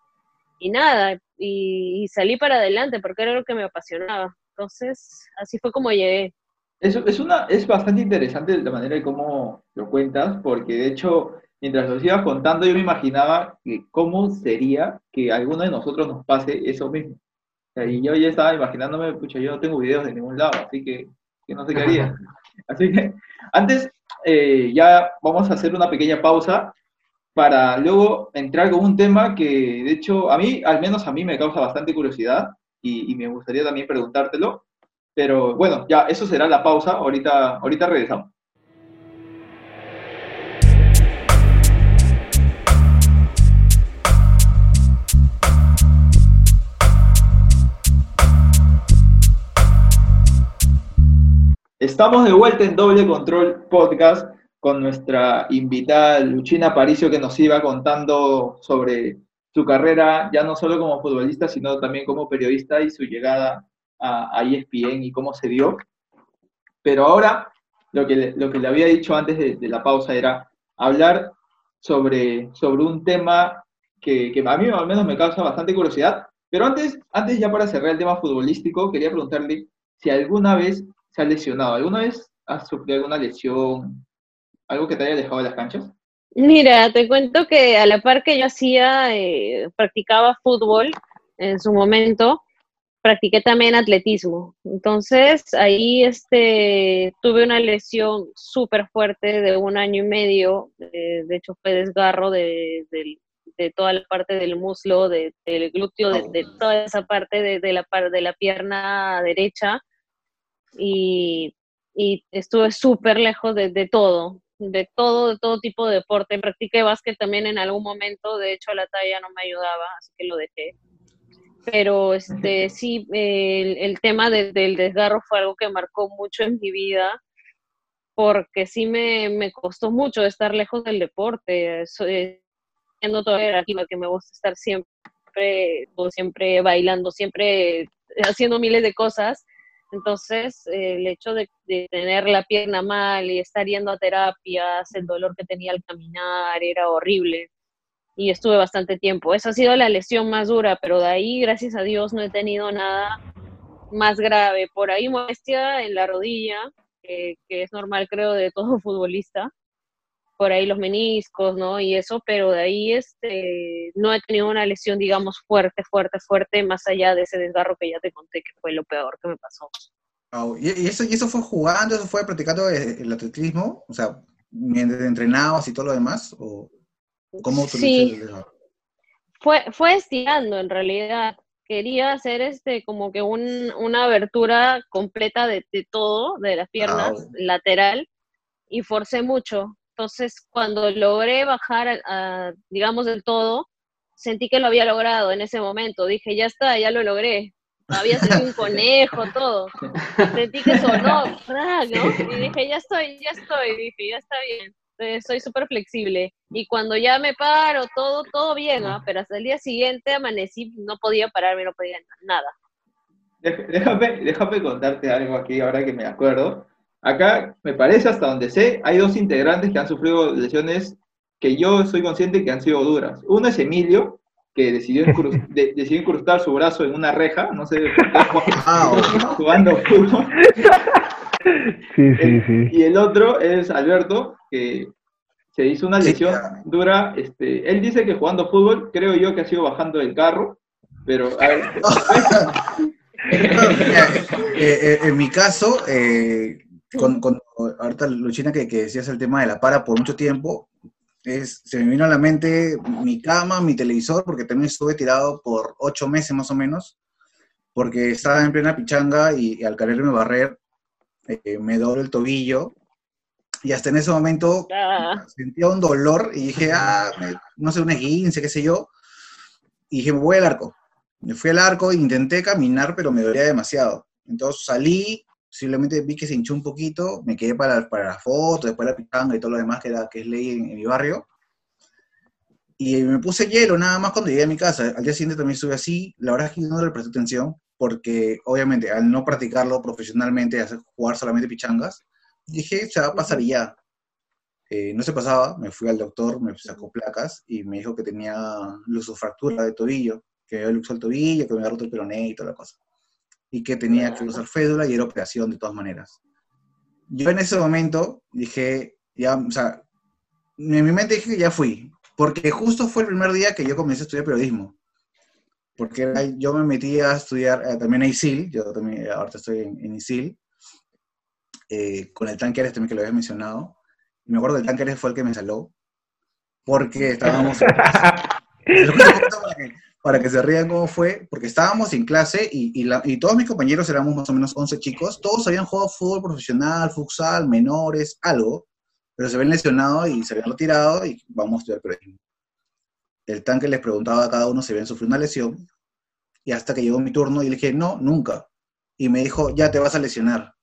y nada, y, y salí para adelante porque era lo que me apasionaba. Entonces, así fue como llegué. Es, es, una, es bastante interesante la manera de cómo lo cuentas, porque de hecho, mientras lo ibas contando, yo me imaginaba que cómo sería que a alguno de nosotros nos pase eso mismo. O sea, y yo ya estaba imaginándome, pucha, yo no tengo videos de ningún lado, así que, que no sé qué haría. Así que, antes, eh, ya vamos a hacer una pequeña pausa para luego entrar con un tema que, de hecho, a mí, al menos a mí, me causa bastante curiosidad y, y me gustaría también preguntártelo. Pero bueno, ya eso será la pausa. Ahorita, ahorita regresamos. Estamos de vuelta en Doble Control Podcast con nuestra invitada Luchina Paricio que nos iba contando sobre su carrera ya no solo como futbolista, sino también como periodista y su llegada a, a ESPN y cómo se dio. Pero ahora lo que, lo que le había dicho antes de, la pausa era hablar sobre, sobre un tema que, que, a mí al menos me causa bastante curiosidad. Pero antes, antes ya para cerrar el tema futbolístico, quería preguntarle si alguna vez se ha lesionado, ¿alguna vez has sufrido alguna lesión, algo que te haya dejado de las canchas? Mira, te cuento que a la par que yo hacía, eh, practicaba fútbol en su momento, practiqué también atletismo. Entonces, ahí este, tuve una lesión súper fuerte de un año y medio. De, de hecho, fue desgarro de, de, de, toda la parte del muslo, del glúteo, de, toda esa parte de, la, de la pierna derecha. Y, y estuve súper lejos de, todo, de todo, de todo tipo de deporte. Practiqué básquet también en algún momento. De hecho, la talla no me ayudaba, así que lo dejé pero este sí, el, el tema de, del desgarro fue algo que marcó mucho en mi vida, porque sí me, me costó mucho estar lejos del deporte, siendo todavía aquí, que me gusta estar siempre, siempre bailando, siempre haciendo miles de cosas. Entonces, el hecho de, de, tener la pierna mal y estar yendo a terapias, el dolor que tenía al caminar era horrible y estuve bastante tiempo. Esa ha sido la lesión más dura, pero de ahí, gracias a Dios, no he tenido nada más grave. Por ahí molestia en la rodilla, que, es normal creo de todo futbolista, por ahí los meniscos, ¿no? Y eso, pero de ahí este, no he tenido una lesión, digamos, fuerte, fuerte, fuerte, más allá de ese desgarro que ya te conté que fue lo peor que me pasó. ¿Y, eso, ¿Y eso fue jugando, eso fue practicando el atletismo? O sea, mientras entrenabas y todo lo demás, ¿o cómo sí. Fue, fue estirando en realidad. Quería hacer este como que un, una abertura completa de, de todo, de las piernas, ah, lateral, y forcé mucho. Entonces, cuando logré bajar, a, digamos, del todo, sentí que lo había logrado en ese momento. Dije, ya está, ya lo logré. Había sido un conejo, todo. Sentí que sonó, ¿no? Y dije, ya estoy, ya estoy. Dije, ya está bien. Entonces, soy súper flexible. Y cuando ya me paro, todo, todo bien, ¿no? Pero hasta el día siguiente amanecí, no podía pararme, no podía nada. Déjame, déjame contarte algo aquí, ahora que me acuerdo. Acá, me parece, hasta donde sé, hay dos integrantes que han sufrido lesiones que yo soy consciente que han sido duras. Uno es Emilio, que decidió, decidió incrustar su brazo en una reja, no sé, ah, jugando fútbol. Sí, sí, sí. Y el otro es Alberto, que se hizo una lesión dura. Este, él dice que jugando fútbol, creo yo que ha sido bajando del carro, pero a ver. Eh, eh, en mi caso, eh, con, con, ahorita Luchina que, que decías el tema de la para por mucho tiempo, es, se me vino a la mente mi cama, mi televisor, porque también estuve tirado por ocho meses más o menos, porque estaba en plena pichanga y, al quererme barrer eh, me dobló el tobillo. Y hasta en ese momento ah. sentía un dolor y dije, ah, no sé, un esguince, qué sé yo. Y dije, me voy al arco. Me fui al arco, intenté caminar, pero me dolía demasiado. Entonces salí, simplemente vi que se hinchó un poquito, me quedé para, para la foto, después la pitanga y todo lo demás que, era, que es ley en, mi barrio. Y me puse hielo nada más cuando llegué a mi casa. Al día siguiente también estuve así. La verdad es que no le presté atención porque obviamente al no practicarlo profesionalmente, hacer jugar solamente pichangas, dije, se va a pasar y ya. Eh, no se pasaba, me fui al doctor, me sacó placas y me dijo que tenía fractura de tobillo, que había luxo el tobillo, que me había roto el peroné y toda la cosa y que tenía que usar fédula y era operación de todas maneras. Yo en ese momento dije, ya, o sea, en mi mente dije que ya fui, porque justo fue el primer día que yo comencé a estudiar periodismo. Porque yo me metí a estudiar eh, también a ISIL, yo también ahorita estoy en, ISIL, eh, con el tanque también que lo había mencionado. Y me acuerdo del tanque fue el que me saló, porque estábamos... para que se rían cómo fue, porque estábamos en clase y, y, todos mis compañeros éramos más o menos 11 chicos, todos habían jugado fútbol profesional, futsal, menores, algo, pero se habían lesionado y se habían retirado y vamos a estudiar periodismo. El tanque les preguntaba a cada uno si habían sufrido una lesión y hasta que llegó mi turno y le dije, no, nunca. Y me dijo, ya te vas a lesionar.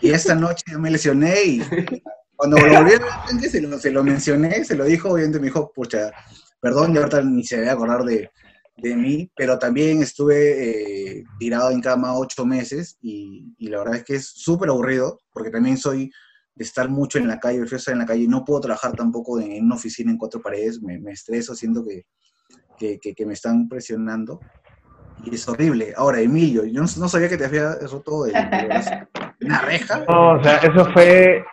Y esta noche yo me lesioné y cuando volví al tanque se lo, se lo mencioné, se lo dijo, obviamente me dijo, pucha, perdón, y ahorita ni se debe acordar de, de mí, pero también estuve eh, tirado en cama ocho meses y, la verdad es que es súper aburrido, porque también soy de estar mucho en la calle, prefiero estar en la calle, no puedo trabajar tampoco en, una oficina en cuatro paredes, me, estreso, siento que, que, me están presionando y es horrible. Ahora, Emilio, yo no, sabía que te había roto el, una reja. No, o sea, eso fue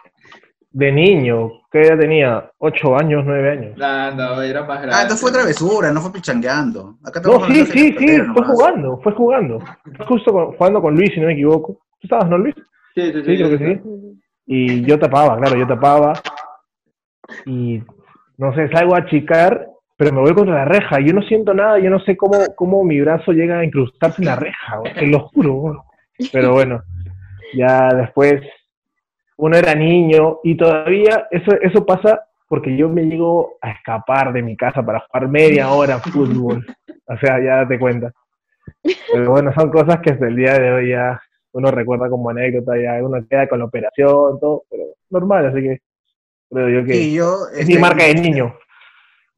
de niño, ¿qué edad tenía? ¿Ocho años, nueve años? No, no, era más grande. Ah, entonces fue travesura, no fue pichangueando. no, sí, sí, sí, fue jugando, fue jugando. Fue justo jugando con Luis, si no me equivoco. ¿Tú estabas, no, Luis? Sí, sí, sí. sí creo que sí. Y yo tapaba, claro, yo tapaba. Y, no sé, salgo a achicar, pero me voy contra la reja. Yo no siento nada, yo no sé cómo, cómo mi brazo llega a incrustarse en la reja, te lo juro. Pero bueno, ya después uno era niño y todavía eso, eso pasa porque yo me llego a escapar de mi casa para jugar media hora fútbol. O sea, ya date cuenta. Pero bueno, son cosas que hasta el día de hoy ya uno recuerda como anécdota, ya uno queda con la operación, todo, pero normal, así que creo yo que es mi este, marca de niño.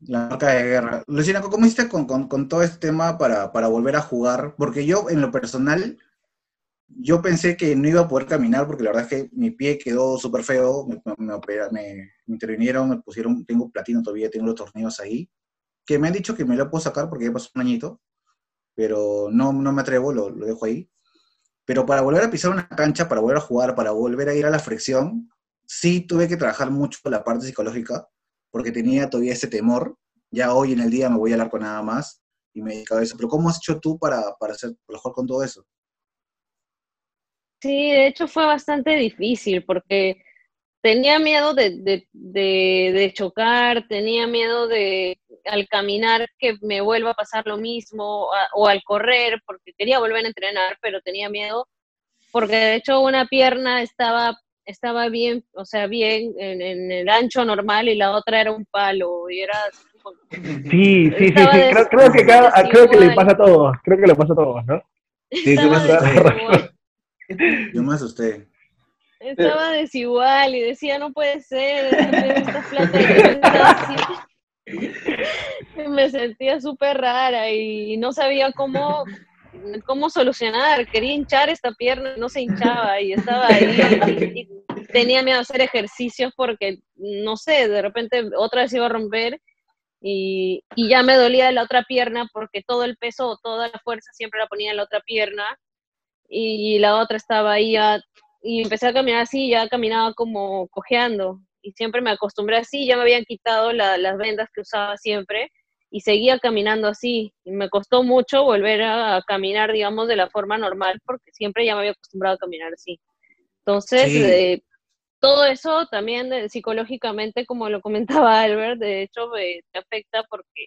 La marca de guerra. Luciana, ¿cómo hiciste con, con, con todo este tema para, para volver a jugar? Porque yo, en lo personal, yo pensé que no iba a poder caminar porque la verdad es que mi pie quedó súper feo, me, me, intervinieron, me pusieron, tengo platino todavía, tengo los tornillos ahí, que me han dicho que me lo puedo sacar porque ya pasó un añito, pero no, no me atrevo, lo, dejo ahí. Pero para volver a pisar una cancha, para volver a jugar, para volver a ir a la fricción, sí tuve que trabajar mucho la parte psicológica, porque tenía todavía ese temor. Ya hoy en el día me voy a hablar con nada más y me he dedicado a eso. Pero ¿cómo has hecho tú para, para hacer mejor con todo eso? Sí, de hecho fue bastante difícil porque tenía miedo de, de, de, chocar, tenía miedo de al caminar que me vuelva a pasar lo mismo o al correr porque quería volver a entrenar, pero tenía miedo porque de hecho una pierna estaba estaba bien, o sea, bien en, en el ancho normal y la otra era un palo y era Sí, sí, sí, sí. Creo, creo, que cada, creo que le pasa a todos, creo que le pasa a todos, ¿no? Sí, yo me asusté. Yo me asusté. Estaba desigual y decía, no puede ser, esta plata Me sentía súper rara y no sabía cómo, cómo solucionar. Quería hinchar esta pierna, no se hinchaba y estaba ahí. Y tenía miedo a hacer ejercicios porque, no sé, de repente otra vez iba a romper y, y ya me dolía la otra pierna porque todo el peso, toda la fuerza siempre la ponía en la otra pierna y la otra estaba ahí y empecé a caminar así, ya caminaba como cojeando y siempre me acostumbré así, ya me habían quitado las vendas que usaba siempre y seguía caminando así y me costó mucho volver a, caminar, digamos, de la forma normal porque siempre ya me había acostumbrado a caminar así. Entonces, eh, todo eso también eh, psicológicamente, como lo comentaba Albert, de hecho me, afecta porque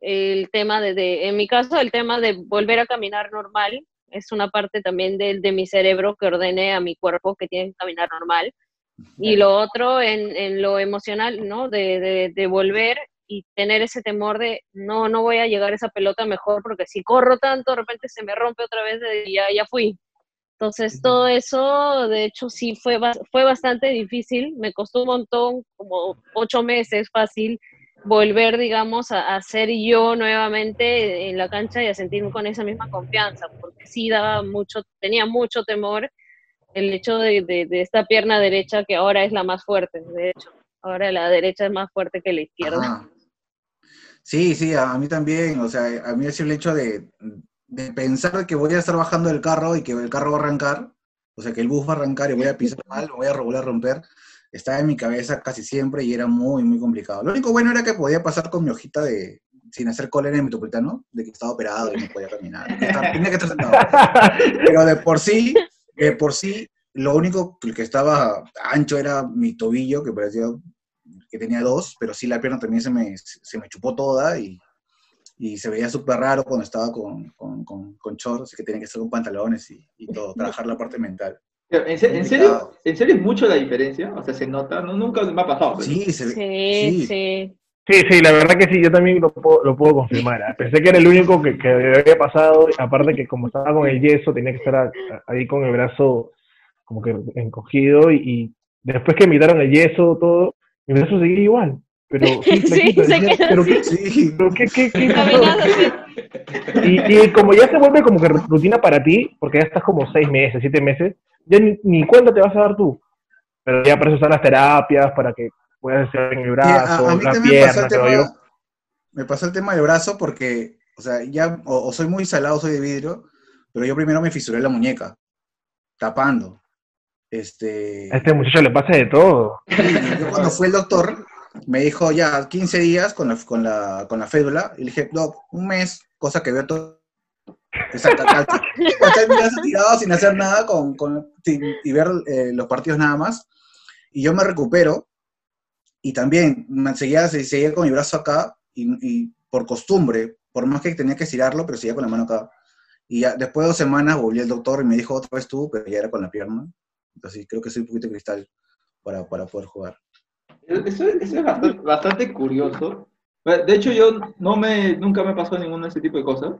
el tema de, de, en mi caso, el tema de volver a caminar normal es una parte también de, de, mi cerebro que ordene a mi cuerpo que tiene que caminar normal. Y lo otro en, en lo emocional, ¿no? De, de, de, volver y tener ese temor de, no, no voy a llegar a esa pelota mejor porque si corro tanto, de repente se me rompe otra vez y ya, ya fui. Entonces, todo eso, de hecho, sí fue, fue bastante difícil. Me costó un montón, como ocho meses fácil, volver, digamos, a, ser yo nuevamente en la cancha y a sentirme con esa misma confianza, porque sí daba mucho, tenía mucho temor el hecho de, de, esta pierna derecha que ahora es la más fuerte, de hecho, ahora la derecha es más fuerte que la izquierda. Sí, sí, a mí también, o sea, a mí es el hecho de, de pensar que voy a estar bajando del carro y que el carro va a arrancar, o sea, que el bus va a arrancar y voy a pisar mal, voy a volver a romper, estaba en mi cabeza casi siempre y era muy, muy complicado. Lo único bueno era que podía pasar con mi hojita de, sin hacer cólera en el metropolitano, de que estaba operado y no podía caminar. tenía que estar sentado. Pero de por sí, de por sí, lo único que estaba ancho era mi tobillo, que parecía que tenía dos, pero sí la pierna también se me, se me chupó toda y, y se veía súper raro cuando estaba con, con, con, con shorts, que tenía que estar con pantalones y, y todo, trabajar la parte mental. ¿En, serio, ¿En serio es mucho la diferencia? O sea, se nota, no, nunca me ha pasado. Sí, sí, sí, sí. Sí, la verdad que sí, yo también lo puedo, lo puedo confirmar. ¿eh? Pensé que era el único que, que había pasado, aparte que como estaba con el yeso, tenía que estar ahí con el brazo como que encogido y, y después que miraron el yeso, todo, mi brazo seguía igual. Pero sí, sí, pero, qué, sí. pero qué, qué, qué y, y, como ya se vuelve como que rutina para ti, porque ya estás como seis meses, siete meses, ya ni, ni cuenta te vas a dar tú. Pero ya para eso están las terapias, para que puedas hacer en el brazo, a, la pierna, me yo. Me pasó el tema del brazo porque, o sea, ya, o, soy muy salado, soy de vidrio, pero yo primero me fisuré la muñeca, tapando. Este... A este muchacho le pasa de todo. yo cuando fui el doctor, me dijo ya 15 días con la, con la, con la fédula, y le dije, Doc, un mes, cosa que veo todo. Exacto, tirado sin hacer nada con, con y ver eh, los partidos nada más. Y yo me recupero y también me seguía, seguía con mi brazo acá y, y, por costumbre, por más que tenía que estirarlo, pero seguía con la mano acá. Y ya, después de dos semanas volví al doctor y me dijo otra vez tú, pero ya era con la pierna. Entonces creo que soy un poquito cristal para, para poder jugar. Eso, es bastante, curioso. De hecho, yo no me, nunca me pasó ninguno de ese tipo de cosas.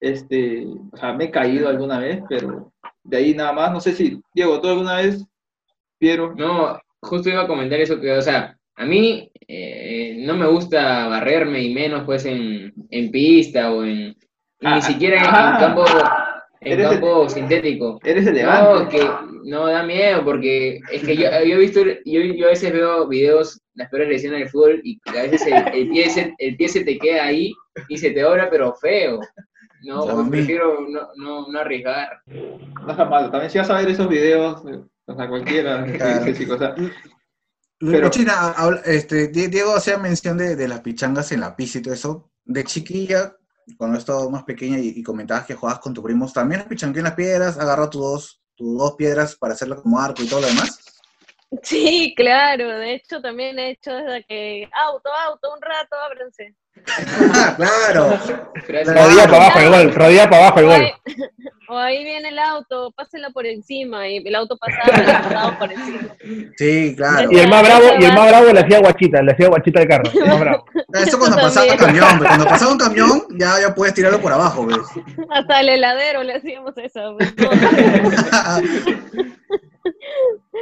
Este, o sea, me he caído alguna vez, pero de ahí nada más. No sé si, Diego, ¿tú alguna vez, Piero? No, justo iba a comentar eso, que, o sea, a mí eh, no me gusta barrerme y menos pues en, en pista o en... ni ah, siquiera en, campo, en campo sintético. Eres el No, que no, da miedo, porque es que yo, yo he visto, yo, yo, a veces veo videos, las peores lesiones del fútbol, y a veces el, pie se, el pie se te queda ahí y se te obra, pero feo. No, pues prefiero no, no, no, arriesgar. No está mal, también si vas a ver esos videos, o sea, cualquiera, o sea, Pero- Luchina, habla- este, Die- Diego hacía mención de, de las pichangas en la pista y todo eso. De chiquilla, cuando estaba más pequeña y, y comentabas que jugabas con tus primos, ¿también pichanqueado en las piedras? ¿Agarrado tus dos, tus dos piedras para hacerlo como arco y todo lo demás? Sí, claro, de hecho también he hecho desde que auto, auto, un rato, ábranse. Ah, claro. Rodilla para abajo el gol, rodilla para abajo el O gol. ahí, o ahí viene el auto, pásela por encima y el auto pasaba y le pasaba por encima. Sí, claro. Y el más bravo, y el más bravo le hacía guachita, le hacía guachita al carro. el más bravo. Eso cuando pasaba un También. camión, pues, cuando pasaba un camión, ya, ya puedes tirarlo por abajo, ¿ves? Hasta el heladero le hacíamos eso. pues,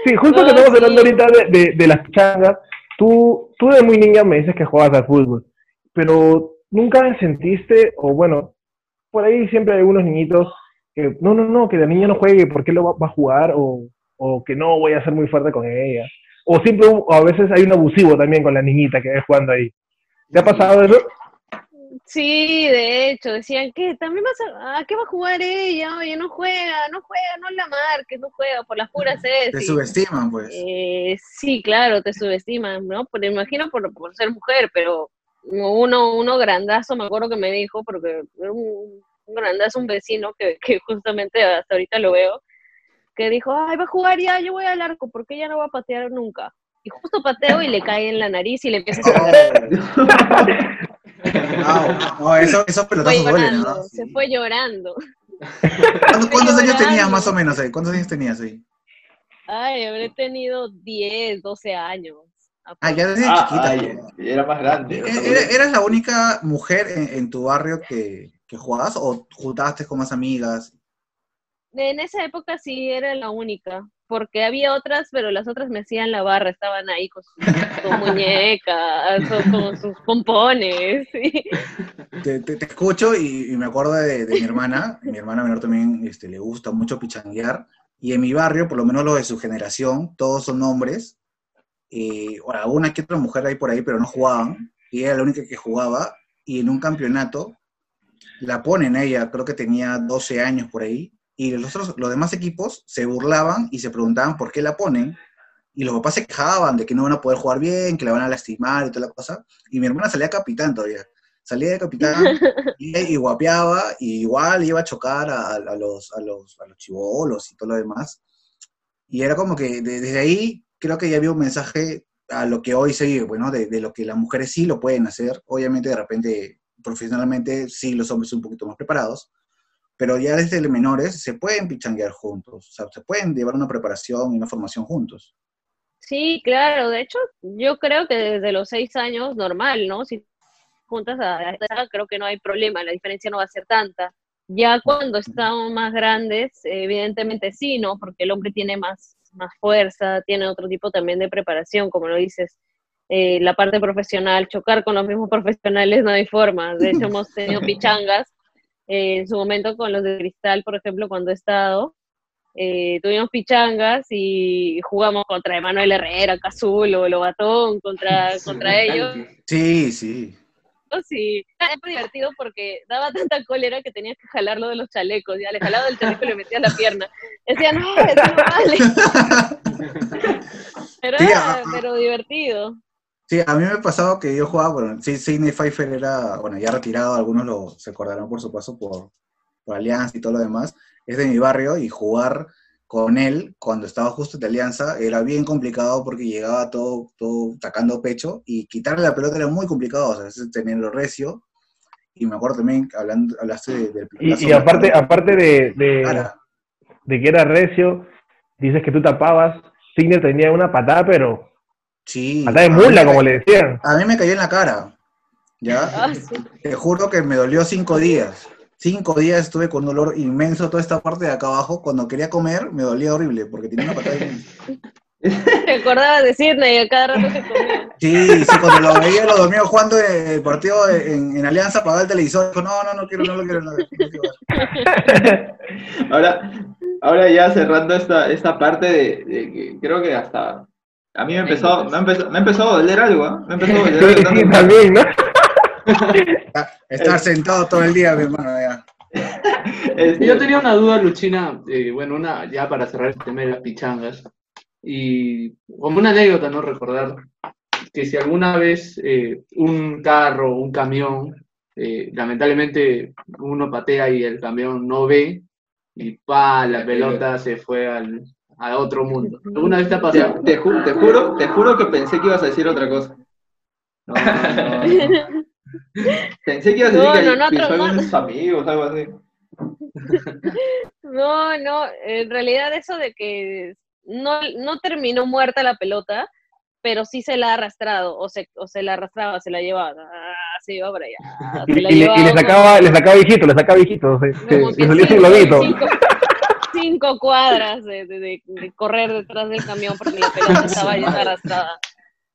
Sí, justo que No, estamos sí. hablando ahorita de, de, de las pichangas, tú, tú de muy niña me dices que jugabas al fútbol, pero nunca sentiste, o bueno, por ahí siempre hay algunos niñitos que, no, no, no, que la niña no juegue, ¿por qué lo va, va a jugar? O, o que no voy a ser muy fuerte con ella. O siempre, o a veces hay un abusivo también con la niñita que es jugando ahí. ¿Te ha pasado eso? Sí, de hecho, decían que también vas a, ¿a qué va a jugar ella? Oye, no juega, no juega, no la marques, no juega, por las puras es. Te y- subestiman, pues. Eh, sí, claro, te subestiman, ¿no? Pero imagino por, por ser mujer, pero uno, uno grandazo, me acuerdo que me dijo, porque era un, un grandazo, un vecino que, que justamente hasta ahorita lo veo, que dijo, ay, va a jugar ya, yo voy al arco, porque ella no va a patear nunca. Y justo pateo y le cae en la nariz y le empieza a. No, no, eso, esos pelotazos duelen, ¿no? se fue llorando. ¿Cuántos, cuántos años llorando. tenías más o menos ahí? ¿Cuántos años tenías ahí? Ay, habré tenido 10, 12 años. Ah, ya desde Ah, chiquita. ay, era más grande. ¿Era- ¿Eras la única mujer en, en tu barrio que, que jugabas o juntaste con más amigas? En esa época sí era la única, porque había otras, pero las otras me hacían la barra, estaban ahí con sus, con muñecas, con, con sus pompones. sí. Te, te- te escucho y, y me acuerdo de, de mi hermana. Mi hermana menor también este, le gusta mucho pichanguear. Y en mi barrio, por lo menos los de su generación, todos son hombres. Y bueno, alguna que otra mujer hay por ahí, pero no jugaban. Y era la única que jugaba. Y en un campeonato la ponen ella, creo que tenía 12 años por ahí. Y los, otros, los demás equipos se burlaban y se preguntaban por qué la ponen. Y los papás se quejaban de que no van a poder jugar bien, que la van a lastimar y toda la cosa. Y mi hermana salía capitán todavía. Salía de capitán y, y guapeaba, y igual iba a chocar a, a los, a, los, a los chivolos y todo lo demás. Y era como que de- desde ahí creo que ya había un mensaje a lo que hoy se vive, bueno, de, de lo que las mujeres sí lo pueden hacer. Obviamente, de repente, profesionalmente, sí, los hombres son un poquito más preparados, pero ya desde menores se pueden pichanguear juntos, o sea, se pueden llevar una preparación y una formación juntos. Sí, claro, de hecho, yo creo que desde los seis años, normal, ¿no? Si juntas a edad, creo que no hay problema, la diferencia no va a ser tanta. Ya cuando estamos más grandes, evidentemente sí, ¿no? Porque el hombre tiene más, más fuerza, tiene otro tipo también de preparación, como lo dices. Eh, la parte profesional, chocar con los mismos profesionales no hay forma. De hecho, hemos tenido pichangas eh, en su momento con los de Cristal, por ejemplo, cuando he estado. eh, tuvimos pichangas y jugamos contra Emanuel Herrera, Cazulo, Lobatón, contra, contra ellos. Sí, sí. Sí, era muy divertido porque daba tanta cólera que tenías que jalarlo de los chalecos. Ya le jalaba del chaleco y le metías la pierna. Decía, no, eso no vale. Pero, Sí, era- a- a- pero divertido. Sí, a mí me ha pasado que yo jugaba, bueno, sí, Sidney Pfeiffer era, bueno, ya retirado, algunos lo, se acordarán por su paso por, por Alianza y todo lo demás, es de mi barrio y jugar con él cuando estaba justo de Alianza era bien complicado porque llegaba todo, todo sacando pecho y quitarle la pelota era muy complicado, o sea, es tenerlo recio. Y me acuerdo también, que hablando, hablaste de- del Y, y aparte, aparte de, de, que era recio, dices que tú tapabas, Signer tenía una patada, pero Sí. patada de mula, como le decían. A mí me cayó en la cara, ¿ya? Ah, sí. Te juro que me dolió cinco días. Cinco días estuve con dolor inmenso toda esta parte de acá abajo. Cuando quería comer me dolía horrible porque tenía una patada inmensa. Te acordabas de Sidney a cada rato que comía. Sí, sí, cuando lo veía los domingos jugando el partido en, en Alianza, apagaba el televisor. Dijo, no, no, no quiero, no lo quiero. No, no quiero ver". Ahora, ahora ya cerrando esta, esta parte de, de que creo que hasta a mí me empezó, me ha empezado, me ha empezado a doler algo, ¿ah? Me ha empezado a doler algo sí, también, ¿no? Estar sentado todo el día, mi hermano, ya. Este, Yo tenía una duda, Luchina, eh, bueno, una ya para cerrar el tema de las pichangas. Y como una anécdota, ¿no? Recordar que si alguna vez eh, un carro, un camión, eh, lamentablemente uno patea y el camión no ve, y pa, la pelota se fue al, a otro mundo. ¿Alguna vez te ha Te, pasado? te ju- te juro, te juro que pensé que ibas a decir otra cosa. No, no, no. Pensé que ibas a No, decir no, que no, no. algunos amigos, algo así. No, no, en realidad eso de que no, no terminó muerta la pelota, pero sí se la ha arrastrado, o se, o se la arrastraba, se la llevaba, ah, se iba para allá. Y, se la y le, y sacaba, le sacaba hijito, le sacaba hijito, le cinco, globito. cinco- cinco cuadras de, de- de- de correr detrás del camión porque la pelota estaba ya arrastrada.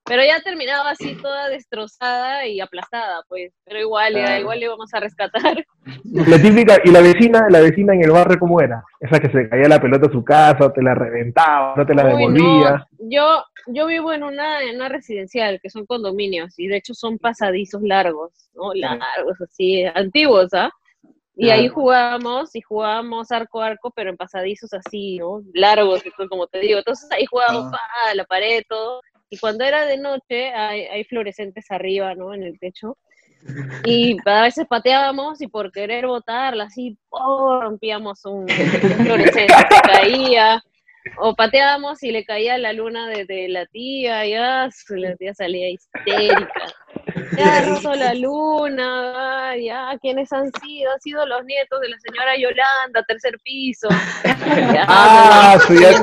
Pero ya terminaba así toda destrozada y aplastada, pues. Pero igual, ya, igual le íbamos a rescatar. La típica, y la vecina, la vecina en el barrio, ¿cómo era? Esa que se caía la pelota a su casa, te la reventaba, no te la devolvía. no, yo, yo vivo en una, en una residencial, que son condominios, y de hecho son pasadizos largos, ¿no? Largos, así, antiguos, ¿ah? Y ahí jugábamos, y jugábamos arco a arco, pero en pasadizos así, ¿no? Largos, como te digo. Entonces ahí jugábamos Ah. pa, a la pared, todo. Y cuando era de noche, hay, hay fluorescentes arriba, ¿no? En el techo. Y a veces pateábamos y por querer botarla así, ¡oh! rompíamos un, fluorescente, caía. O pateábamos y le caía la luna de, de la tía, y ah, la tía salía histérica. Ya roto la luna, ay, ya, ¿quiénes han sido? Han sido los nietos de la señora Yolanda, tercer piso. Ya, Ah, no, sí, ya-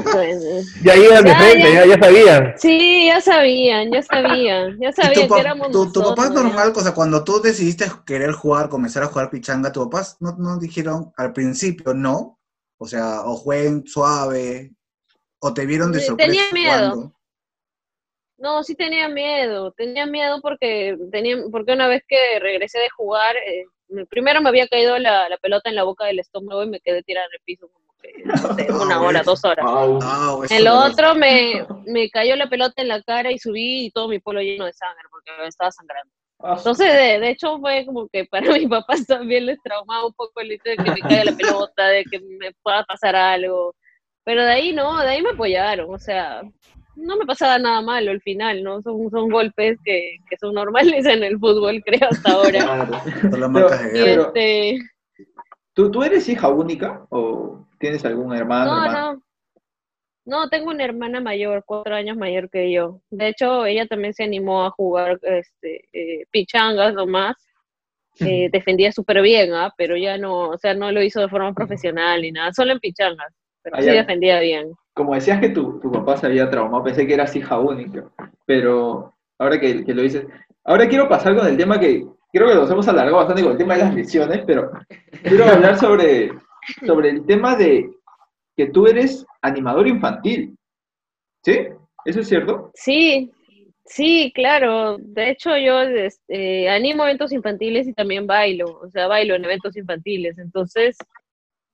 Ya iban de Ya, frente, ya. ya, ya sabían. Sí, ya sabían, ya sabían, ya ¿Y tu, sabían que éramos tu, tu papá es normal? O sea, cuando tú decidiste querer jugar, comenzar a jugar pichanga, ¿tu papás no, no dijeron al principio no? O sea, o jueguen suave, o te vieron de sorpresa tenía miedo. jugando? No, sí tenía miedo, tenía miedo porque tenía, porque una vez que regresé de jugar, eh, me- primero me había caído la, la pelota en la boca del estómago y me quedé tirada en el piso como que, no sé, Ah, una hora, dos horas. Ah, El otro me, me cayó la pelota en la cara y subí y todo mi polo lleno de sangre porque me estaba sangrando. Ah, Entonces, de, de hecho, fue como que para mis papás también les traumaba un poco el hecho de que me caiga la pelota, de que me pueda pasar algo. Pero de ahí no, de ahí me apoyaron, o sea, no me pasaba nada malo al final, ¿no? Son, son golpes que, que son normales en el fútbol, creo, hasta ahora. Claro. Pero- este, ¿Tú, ¿Tú eres hija única o tienes algún hermano? no, no. No, tengo una hermana mayor, cuatro años mayor que yo. De hecho, ella también se animó a jugar este, eh, pichangas nomás. Eh, defendía súper bien, ¿ah? pero ya no, o sea, no lo hizo de forma profesional ni nada, solo en pichangas, pero Ah, sí defendía bien. Como decías que tu, papá se había traumado, pensé que eras hija única, pero ahora que, que lo dices, ahora quiero pasar con el tema que creo que nos hemos alargado bastante con el tema de las lesiones, pero quiero hablar sobre, sobre el tema de que tú eres animador infantil. ¿Sí? ¿Eso es cierto? Sí, sí, claro. De hecho, yo este, animo eventos infantiles y también bailo, o sea, bailo en eventos infantiles. Entonces,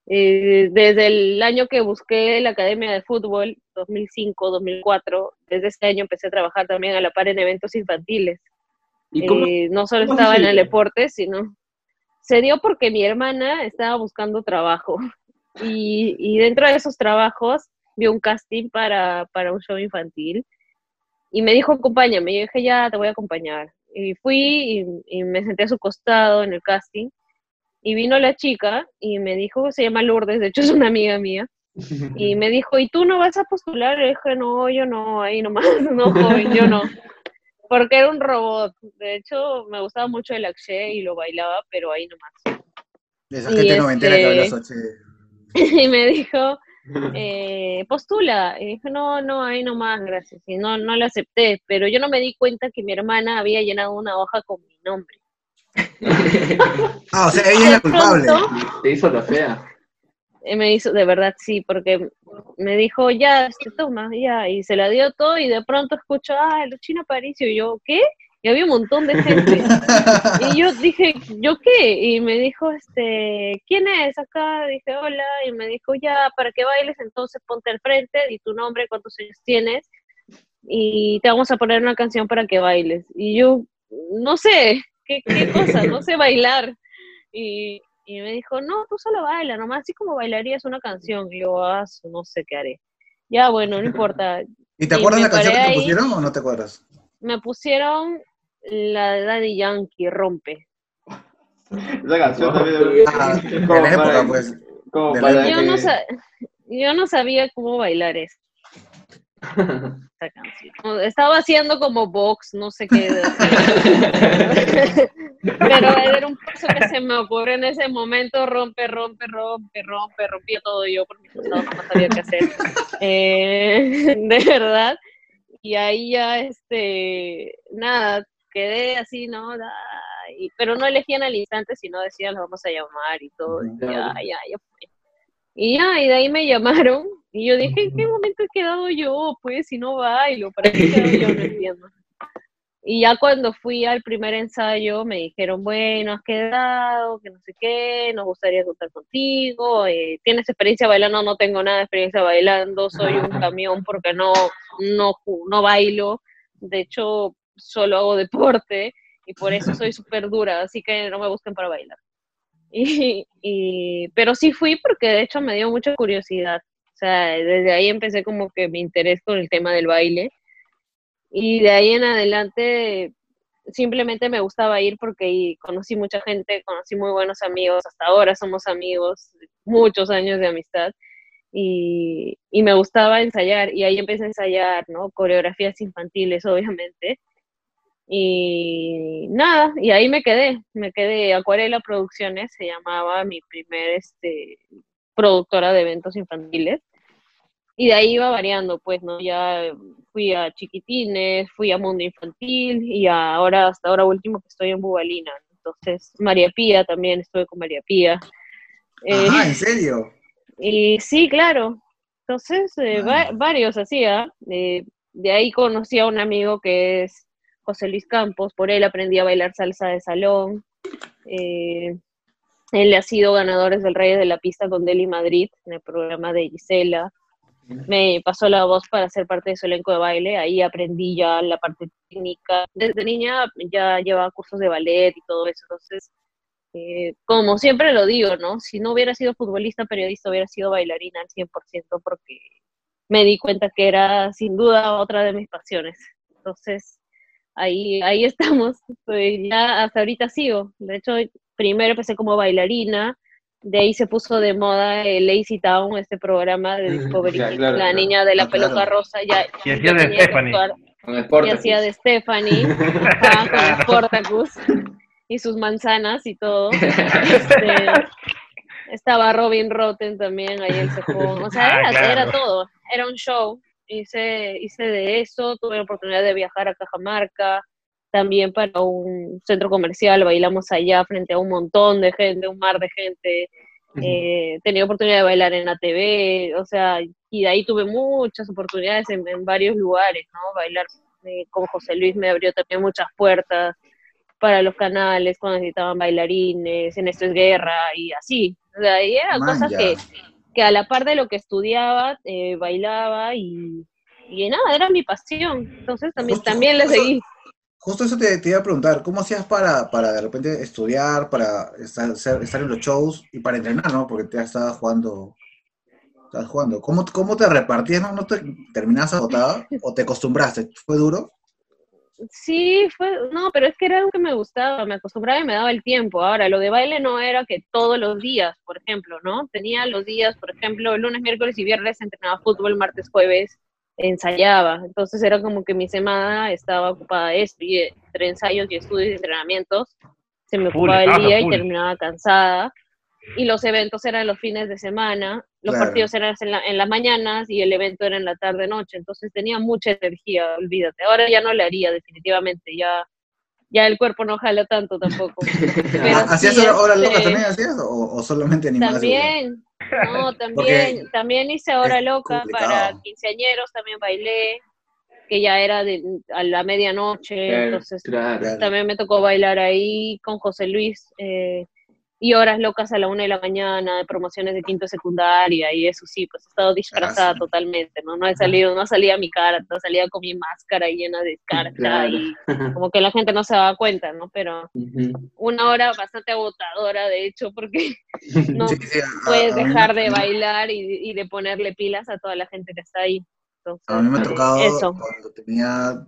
eh, desde el año que busqué la Academia de Fútbol, 2005, 2004, desde ese año empecé a trabajar también a la par en eventos infantiles. ¿Y cómo? Eh, no solo cómo estaba en el deporte, sino se dio porque mi hermana estaba buscando trabajo y, y dentro de esos trabajos vio un casting para, para un show infantil y me dijo acompáñame, y yo dije ya te voy a acompañar y fui y, y me senté a su costado en el casting y vino la chica y me dijo, se llama Lourdes, de hecho es una amiga mía, y me dijo, ¿y tú no vas a postular? Le dije, no, yo no, ahí nomás, no, joven, yo no. Porque era un robot. De hecho, me gustaba mucho el axe y lo bailaba, pero ahí nomás. Esa y gente este- noventera que habla Soche. y me dijo, eh, postula. Y dije, no, no, ahí nomás, gracias. Y no, no lo acepté, pero yo no me di cuenta que mi hermana había llenado una hoja con mi nombre. Ah, o sea, ella es la culpable. Te hizo la fea. Eh, me hizo, de verdad sí, porque me dijo, ya, este, toma, ya, y se la dio todo, y de pronto escucho, ah, Luchina Aparicio, y yo, ¿qué? Y había un montón de gente. Y yo dije, ¿yo qué? Y me dijo, este, ¿quién es acá? Dije, hola, y me dijo, ya, para que bailes, entonces ponte al frente, di tu nombre, cuántos años tienes, y te vamos a poner una canción para que bailes. Y yo, no sé, ¿qué, qué cosa? No sé bailar. Y, y me dijo, no, tú solo baila, nomás así como bailarías una canción. Y yo, ah, no sé qué haré. Ya, bueno, no importa. ¿Y te Y acuerdas la canción que te ahí. pusieron o no te acuerdas? Me pusieron la de Daddy Yankee, rompe. Esa canción también. Ah, como en la época, para- pues. como de la para Yo que- no, yo no sabía cómo bailar eso. Esa canción. Estaba haciendo como box, no sé qué. Pero era un paso que se me ocurrió en ese momento, rompe, rompe, rompe, rompe, rompía todo yo por mi costado, no sabía qué hacer. Eh, de verdad. Y ahí ya, este, nada, quedé así, ¿no? Da- y- pero no elegían al instante, sino decían, los vamos a llamar y todo. y ya, ya, ya. Y ya, y de ahí me llamaron. Y yo dije, ¿en qué momento he quedado yo? Pues, si no bailo, ¿para qué quedo yo? No entiendo. Y ya cuando fui al primer ensayo, me dijeron, bueno, has quedado, que no sé qué, nos gustaría contar contigo, eh, ¿tienes experiencia bailando? No tengo nada de experiencia bailando, soy un camión porque no, no, no bailo, de hecho, solo hago deporte y por eso soy súper dura, así que no me busquen para bailar. Y, y- pero sí fui porque de hecho me dio mucha curiosidad. O sea, desde ahí empecé como que mi interés con el tema del baile. Y de ahí en adelante simplemente me gustaba ir porque conocí mucha gente, conocí muy buenos amigos, hasta ahora somos amigos, muchos años de amistad. Y, y me gustaba ensayar y ahí empecé a ensayar, ¿no? Coreografías infantiles, obviamente. Y nada, y ahí me quedé, me quedé. Acuarela Producciones se llamaba mi primer este, productora de eventos infantiles. Y de ahí iba variando, pues, ¿no? Ya fui a Chiquitines, fui a Mundo Infantil y ahora, hasta ahora último que estoy en Bubalina. Entonces, María Pía también, estuve con María Pía. Eh, Ajá, ¿en serio? y sí, claro. Entonces, eh, va- Ah. varios hacía. Eh, de ahí conocí a un amigo que es José Luis Campos, por él aprendí a bailar salsa de salón. Eh, él ha sido ganador del Reyes de la Pista con Deli Madrid en el programa de Gisela. Me pasó la voz para ser parte de su elenco de baile, ahí aprendí ya la parte técnica. Desde niña ya llevaba cursos de ballet y todo eso, entonces eh, como siempre lo digo, ¿no? Si no hubiera sido futbolista, periodista, hubiera sido bailarina al 100% porque me di cuenta que era sin duda otra de mis pasiones. Entonces, ahí, ahí estamos. Pues ya hasta ahorita sigo. De hecho, primero empecé como bailarina, de ahí se puso de moda el Lazy Town, este programa de Discovery, Ya, Kids, claro, la claro. niña de la Ah, claro. pelota rosa. Ya, Y hacía de Stephanie. Con y hacía de Stephanie, ajá, con Sportacus y sus manzanas y todo. Este, estaba Robin Rotten también ahí en Cejón. O sea, Ah, era, claro. era todo. Era un show. Hice, hice de eso, tuve la oportunidad de viajar a Cajamarca, también para un centro comercial, bailamos allá frente a un montón de gente, un mar de gente. Eh, tenía oportunidad de bailar en la TV, o sea, y de ahí tuve muchas oportunidades en, en varios lugares, ¿no? Bailar eh, con José Luis me abrió también muchas puertas para los canales cuando necesitaban bailarines, en Esto es Guerra y así. O sea, y eran Man, cosas que, que a la par de lo que estudiaba, eh, bailaba y, y nada, era mi pasión. Entonces también, también le seguí. Justo eso te, iba a preguntar, ¿cómo hacías para, para de repente estudiar, para estar, estar en los shows y para entrenar, ¿no? Porque te estabas jugando, estabas jugando. ¿Cómo, cómo te repartías? ¿No, ¿No te terminabas agotada o te acostumbraste? ¿Fue duro? Sí, fue, no, pero es que era algo que me gustaba, me acostumbraba y me daba el tiempo. Ahora, lo de baile no era que todos los días, por ejemplo, ¿no? Tenía los días, por ejemplo, lunes, miércoles y viernes entrenaba fútbol, martes, jueves ensayaba. Entonces era como que mi semana estaba ocupada de esto, y entre ensayos y estudios y entrenamientos, se me Full, ocupaba el estabas a día y full. terminaba cansada. Y los eventos eran los fines de semana, los Claro. partidos eran en, la- en las mañanas y el evento era en la tarde-noche. Entonces tenía mucha energía, olvídate. Ahora ya no le haría, definitivamente. Ya, ya el cuerpo no jala tanto tampoco. Pero ¿Hacías sí, hora- horas este, locas también hacías o, o solamente animadas? También, no, también, Porque también hice hora loca complicado. para quinceañeros, también bailé, que ya era de, a la medianoche, Claro, entonces claro. Claro. también me tocó bailar ahí con José Luis, eh, y horas locas a la una de la mañana, de promociones de quinto secundaria, y eso sí, pues he estado disfrazada sí. totalmente, ¿no? No he salido, no salía mi cara, no salía con mi máscara llena de escarcha, Claro. y como que la gente no se daba cuenta, ¿no? Pero Ujú. una hora bastante agotadora, de hecho, porque no Sí, sí, puedes dejar de bailar y, y de ponerle pilas a toda la gente que está ahí. A mí me ha Entonces, tocado Eso. cuando tenía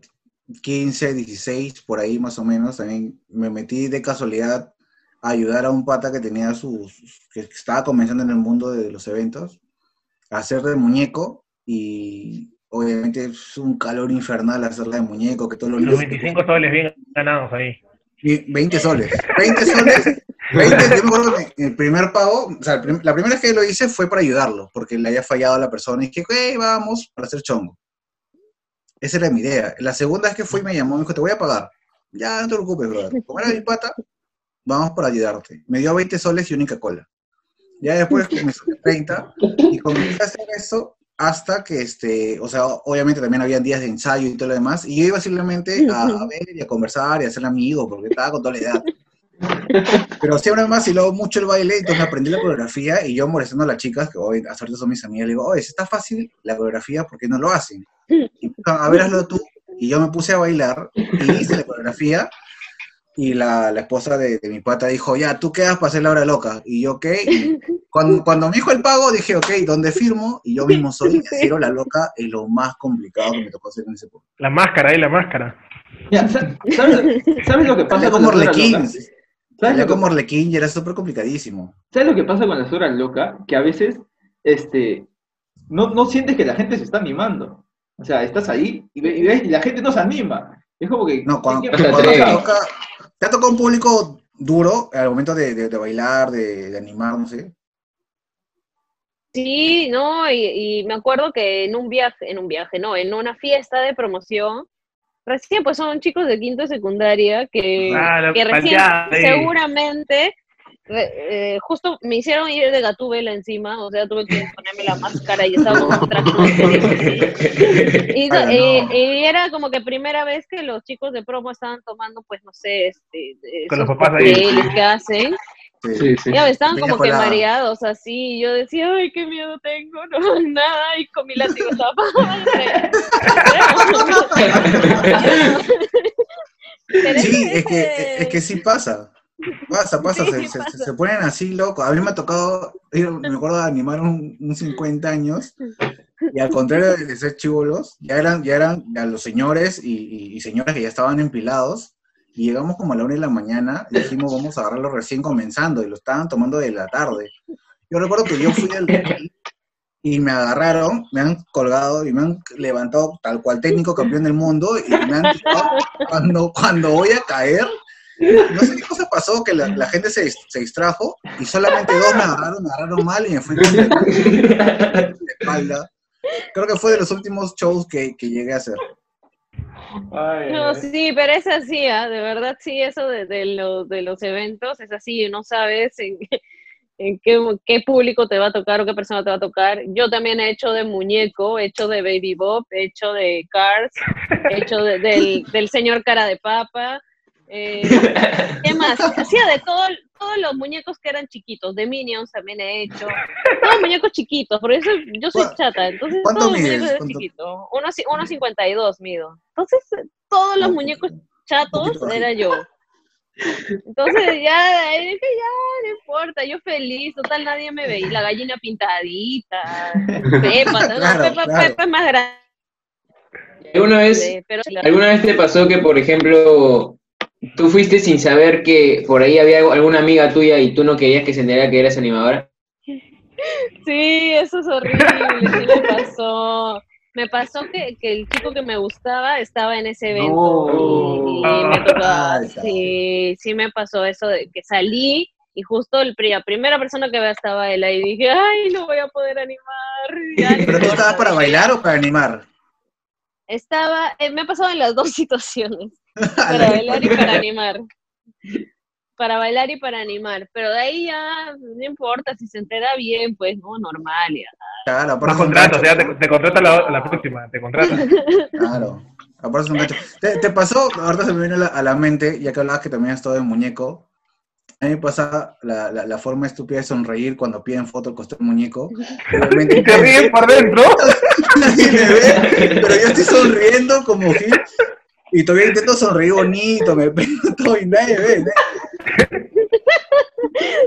15, 16, por ahí más o menos, también me metí de casualidad a ayudar a un pata que tenía sus, que estaba comenzando en el mundo de los eventos, a hacer de muñeco y obviamente es un calor infernal hacerla de muñeco, que todos los Los niños... 25 soles bien ganados ahí. Y 20 soles. 20 soles. 20, yo me acuerdo que el primer pago, o sea, prim- la primera vez que lo hice fue para ayudarlo, porque le había fallado a la persona y dije, hey, vamos, para hacer chongo. Esa era mi idea. La segunda vez que fui me llamó, me dijo, te voy a pagar. Ya, no te preocupes, brother. Como era mi pata, vamos para ayudarte. Me dio 20 soles y única cola. Ya después me saqué 30 y comencé a hacer eso hasta que, este, o sea, obviamente también habían días de ensayo y todo lo demás, y yo iba simplemente a, a ver y a conversar y a ser amigo, porque estaba con toda la edad. Pero siempre más y luego mucho el baile, entonces aprendí la coreografía y yo molestando a las chicas, que hoy hasta ahorita son mis amigas, le digo, oye, si está fácil la coreografía, ¿por qué no lo hacen? Y a ver, hazlo tú. Y yo me puse a bailar y hice la coreografía y la, la esposa de, de mi pata dijo, ya, tú quedas para hacer la hora loca. Y yo, ok. Y cuando, cuando me dijo el pago, dije, ok, ¿dónde firmo? Y yo mismo soy, y la loca es lo más complicado que me tocó hacer en ese punto. La máscara ahí, la máscara. Ya, sa- ¿sabes, sabes lo que pasa con las horas? ¿Sabes Era lo, como Orlequín y era súper complicadísimo. ¿Sabes lo que pasa con las horas locas? Que a veces este, no, no sientes que la gente se está animando. O sea, estás ahí y, ve- y ves y la gente no se anima. Es como que... No, cuando, ¿qué- qué- cuando atreve. toca, te ha tocado un público duro al momento de, de- de bailar, de, de animar, no sé. Sí, no, y, y me acuerdo que en un viaje, en un viaje, no, en una fiesta de promoción, recién pues son chicos de quinto de secundaria que, la que recién seguramente eh, justo me hicieron ir de gatúbela encima, o sea, tuve que ponerme la máscara y estaba con un traje y, no. y era como que primera vez que los chicos de promo estaban tomando, pues no sé, este, Con los papás ahí. que hacen. Sí. Sí, sí. Ya estaban como que mareados así, y yo decía, ay, qué miedo tengo, no, nada, y con mi látigo estaba Sí, es que, es que sí pasa. Pasa, pasa, Sí, se, se- ponen así locos. A mí me ha tocado, me acuerdo de animar un, un 50 años, y al contrario de ser chivolos, ya eran, ya eran ya los señores y, y- y señoras que ya estaban empilados, y llegamos como a la una de la mañana, y dijimos, vamos a agarrarlo recién comenzando, y lo estaban tomando de la tarde. Yo recuerdo que yo fui al y me agarraron, me han colgado y me han levantado tal cual técnico campeón del mundo y me han tirado cuando, cuando voy a caer. No sé qué cosa pasó, que la, la gente se, se distrajo y solamente dos me agarraron, me agarraron mal y me fui con la espalda. Creo que fue de los últimos shows que, que llegué a hacer. Ay, No, ay, sí, pero es así, ¿ah? de verdad sí, eso de, de los, de los eventos es así, no sabes en, en qué, qué público te va a tocar o qué persona te va a tocar. Yo también he hecho de muñeco, he hecho de Baby Bob, he hecho de Cars, he hecho de- del, del señor cara de papa. Eh, ¿Qué más? Hacía de todo, todos los muñecos que eran chiquitos, de Minions también he hecho. Todos muñecos chiquitos, por eso yo soy ¿Cuá- chata, entonces cuánto todos los muñecos de ¿Cuánto? chiquito. Uno, ci- uno 52 mido. Entonces, todos los muñecos chatos era yo. Entonces ya dije, ya, no importa, yo feliz, total nadie me veía, la gallina pintadita, Pepa, no, Claro, Pepa, claro. Pepa es más grande, ¿Alguna vez, pero ¿Alguna vez te pasó que, por ejemplo, tú fuiste sin saber que por ahí había alguna amiga tuya y tú no querías que se enterara que eras animadora? Sí, eso es horrible, sí me pasó. Me pasó que, que el chico que me gustaba estaba en ese evento y, y me tocaba. Ay, cabrón. Sí, sí me pasó eso de que salí y justo el, la primera persona que veo estaba él ahí y dije, ay, no voy a poder animar. ya ¿Pero tú importa". estabas para bailar o para animar? Estaba, eh, me ha pasado en las dos situaciones, para bailar y para animar. Para bailar y para animar, pero de ahí ya no importa si se entera bien, pues no, normal ya. Claro, aparte Más contratos, ya te, te contrata la, la próxima, te contrata. Claro, aparte un gacho. ¿Te, te pasó, ahorita se me viene a la, a la mente, ya que hablabas que también has estado de muñeco, a mí me pasa la, la, la forma estúpida de sonreír cuando piden foto al costado del muñeco. Obviamente Y te ríes por dentro. nadie me ve, pero yo estoy sonriendo como Gil, y todavía intento sonreír bonito, me pego todo y nadie ve. nadie-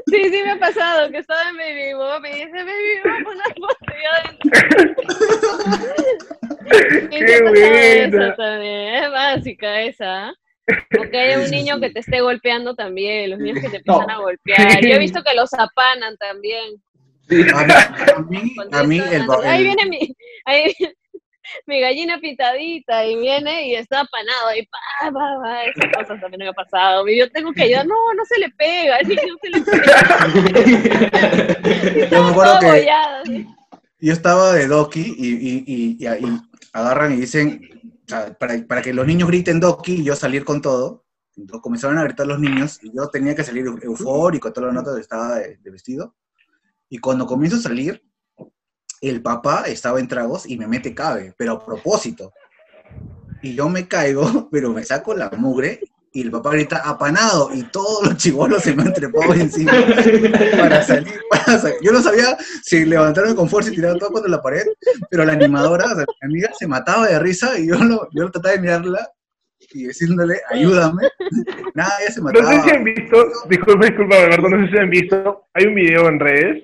Sí, sí me ha pasado, que estaba en Baby Bob y dice, Baby Bob, una foto y yo ¡Qué buena! eso también, es básica esa. O que haya un niño que te esté golpeando también, los niños que te empiezan a golpear. Yo he visto que los apanan también. A mí, a mí, a el, el- ahí viene mi, ahí viene mi gallina pitadita y viene y está apanado y pa, pa, pa, esas cosas también me ha pasado. Y yo tengo que ayudar, no, no se le pega, no se le pega. yo me acuerdo que yo estaba de Doki y, y, y, y- agarran y dicen, para, para que los niños griten Doki y yo salir con todo, entonces comenzaron a gritar los niños y yo tenía que salir eu- eufórico, toda la nota estaba de, de vestido. Y cuando comienzo a salir, el papá estaba en tragos y me mete cabe, pero a propósito. Y yo me caigo, pero me saco la mugre y el papá grita apanado y todos los chibolos se me han trepado encima para salir, para salir. Yo no sabía si levantarme con fuerza y tirar todo contra la pared, pero la animadora, o sea, mi amiga, se mataba de risa y yo, lo, yo trataba de mirarla y decirle, ayúdame. Nada, ella se No mataba. sé si han visto, disculpa, disculpa, Alberto, no sé si han visto, hay un video en redes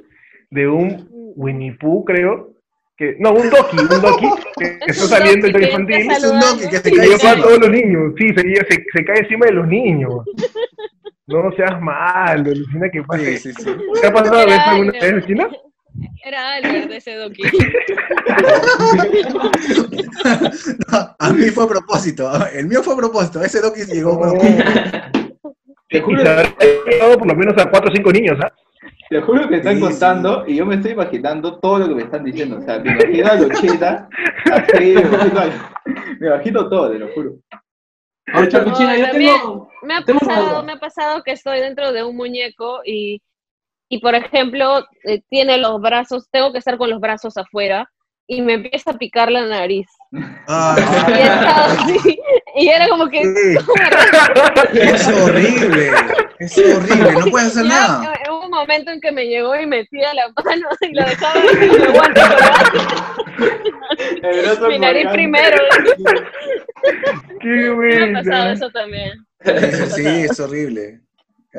de un Winnie Pooh, creo, que, no, un Doki, un Doki, que Es está saliendo el Doki que infantil, Es un donkey que se cae a encima. todos los niños, sí, se, se, se cae encima de los niños. No seas malo, Lucina, que pase. Sí, sí, sí. ¿Te ha pasado Era eso alguna vez, Lucina? Era Albert de ese Doki. No, a mí fue a propósito, el mío fue a propósito, ese Doki llegó a propósito. Te Y juro, se habrá llevado por lo menos a cuatro o cinco niños, ¿ah? Te juro que están Sí, contando y yo me estoy imaginando todo lo que me están diciendo. O sea, me imagino a Luchita, así, me imagino, a- me imagino todo, te lo juro. Ahorita, No, Luchina, yo también- tengo... Me ha Tengo pasado, me ha pasado que estoy dentro de un muñeco y, y por ejemplo, eh, tiene los brazos, tengo que estar con los brazos afuera y me empieza a picar la nariz. Ah, Y, he estado así, y era como que sí. es horrible, es horrible, no puedes hacer ya, nada. hubo un momento en que me llegó y metía la mano y la dejaba con el guante mi nariz primero. Qué Me ha pasado eso también. Sí, es horrible.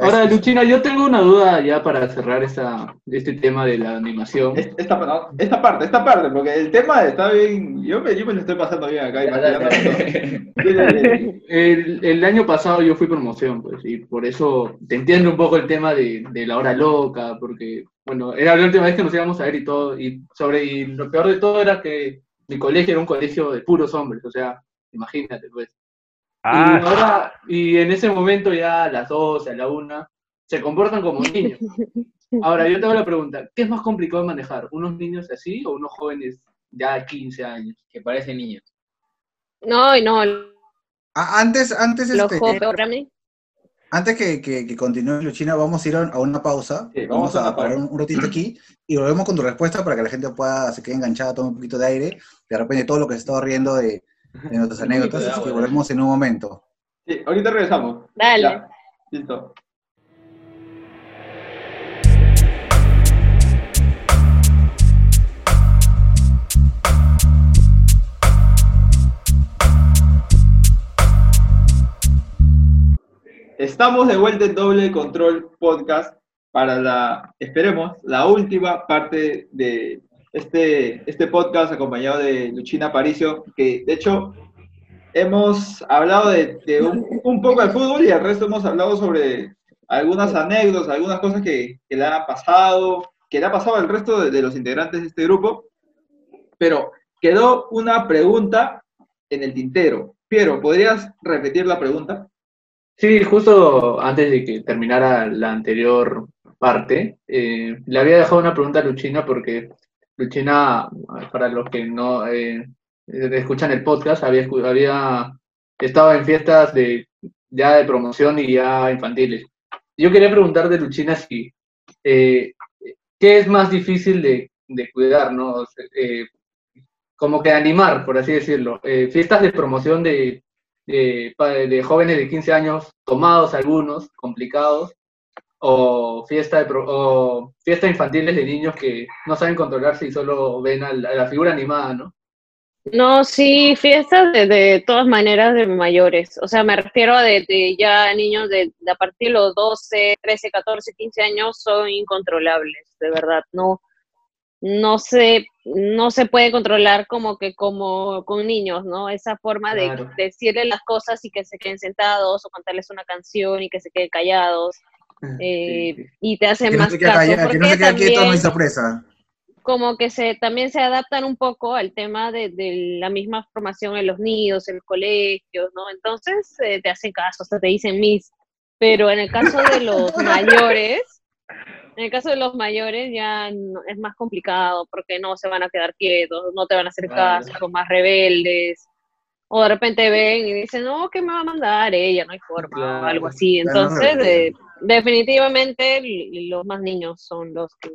Ahora, Luchina, yo tengo una duda ya para cerrar esa, este tema de la animación. Es- Esta, no, esta parte, esta parte, porque el tema está bien. Yo me, yo me lo estoy pasando bien acá. el año pasado yo fui promoción, pues, y por eso te entiendo un poco el tema de, de la hora loca, porque, bueno, era la última vez que nos íbamos a ver y todo, y sobre, y lo peor de todo era que mi colegio era un colegio de puros hombres, o sea, imagínate, pues. Y Ah, ahora, y en ese momento ya a las 12, a la 1, se comportan como niños. Ahora, yo te hago la pregunta, ¿qué es más complicado de manejar? ¿Unos niños así o unos jóvenes ya de 15 años? Que parecen niños. No, y no, Ah, Antes, antes, los este, jóvenes, antes que, que, que continúe Luchina, vamos a ir a una pausa. Sí, vamos, vamos a parar un, un ratito aquí y volvemos con tu respuesta para que la gente pueda, se quede enganchada, tome un poquito de aire. De repente todo lo que se estaba riendo de, de nuestras anécdotas, así que volvemos en un momento. Sí, ahorita regresamos. Dale. Ya, listo. Estamos de vuelta en Doble Control Podcast para la, esperemos, la última parte de este, este podcast acompañado de Luchina Paricio, que de hecho hemos hablado de, de un, un poco de fútbol y el resto hemos hablado sobre algunas anécdotas, algunas cosas que, que le han pasado, que le ha pasado al resto de, de los integrantes de este grupo. Pero quedó una pregunta en el tintero. Piero, ¿podrías repetir la pregunta? Sí, justo antes de que terminara la anterior parte, eh, le había dejado una pregunta a Luchina porque Luchina, para los que no eh, escuchan el podcast, había, había estado en fiestas de, ya de promoción y ya infantiles. Yo quería preguntarte, Luchina, si eh, qué es más difícil de, de cuidar, ¿no? Eh, como que animar, por así decirlo. Eh, fiestas de promoción de, de, de jóvenes de 15 años, tomados algunos, complicados, o fiesta, de pro- o fiesta infantiles de niños que no saben controlarse y solo ven a la, a la figura animada, ¿no? No, sí, fiestas de, de todas maneras de mayores. O sea, me refiero a de, de ya niños de, de a partir de los 12, 13, 14, 15 años son incontrolables, de verdad. No, no se, no se puede controlar como que como con niños, ¿no? Esa forma de Claro. decirles las cosas y que se queden sentados o cantarles una canción y que se queden callados eh, Sí, sí. y te hacen Que más caso. callado, que no porque se quede quieto, no también- hay sorpresa. como que se también se adaptan un poco al tema de, de la misma formación en los nidos, en los colegios, ¿no? Entonces eh, te hacen caso, hasta te dicen mis. Pero en el caso de los mayores, en el caso de los mayores ya no- es más complicado porque no se van a quedar quietos, no te van a hacer Claro. caso, son más rebeldes. O de repente ven y dicen, no, ¿qué me va a mandar ella? No hay forma, o Claro. algo así. Entonces, eh, rebeldes. Definitivamente los más niños son los que,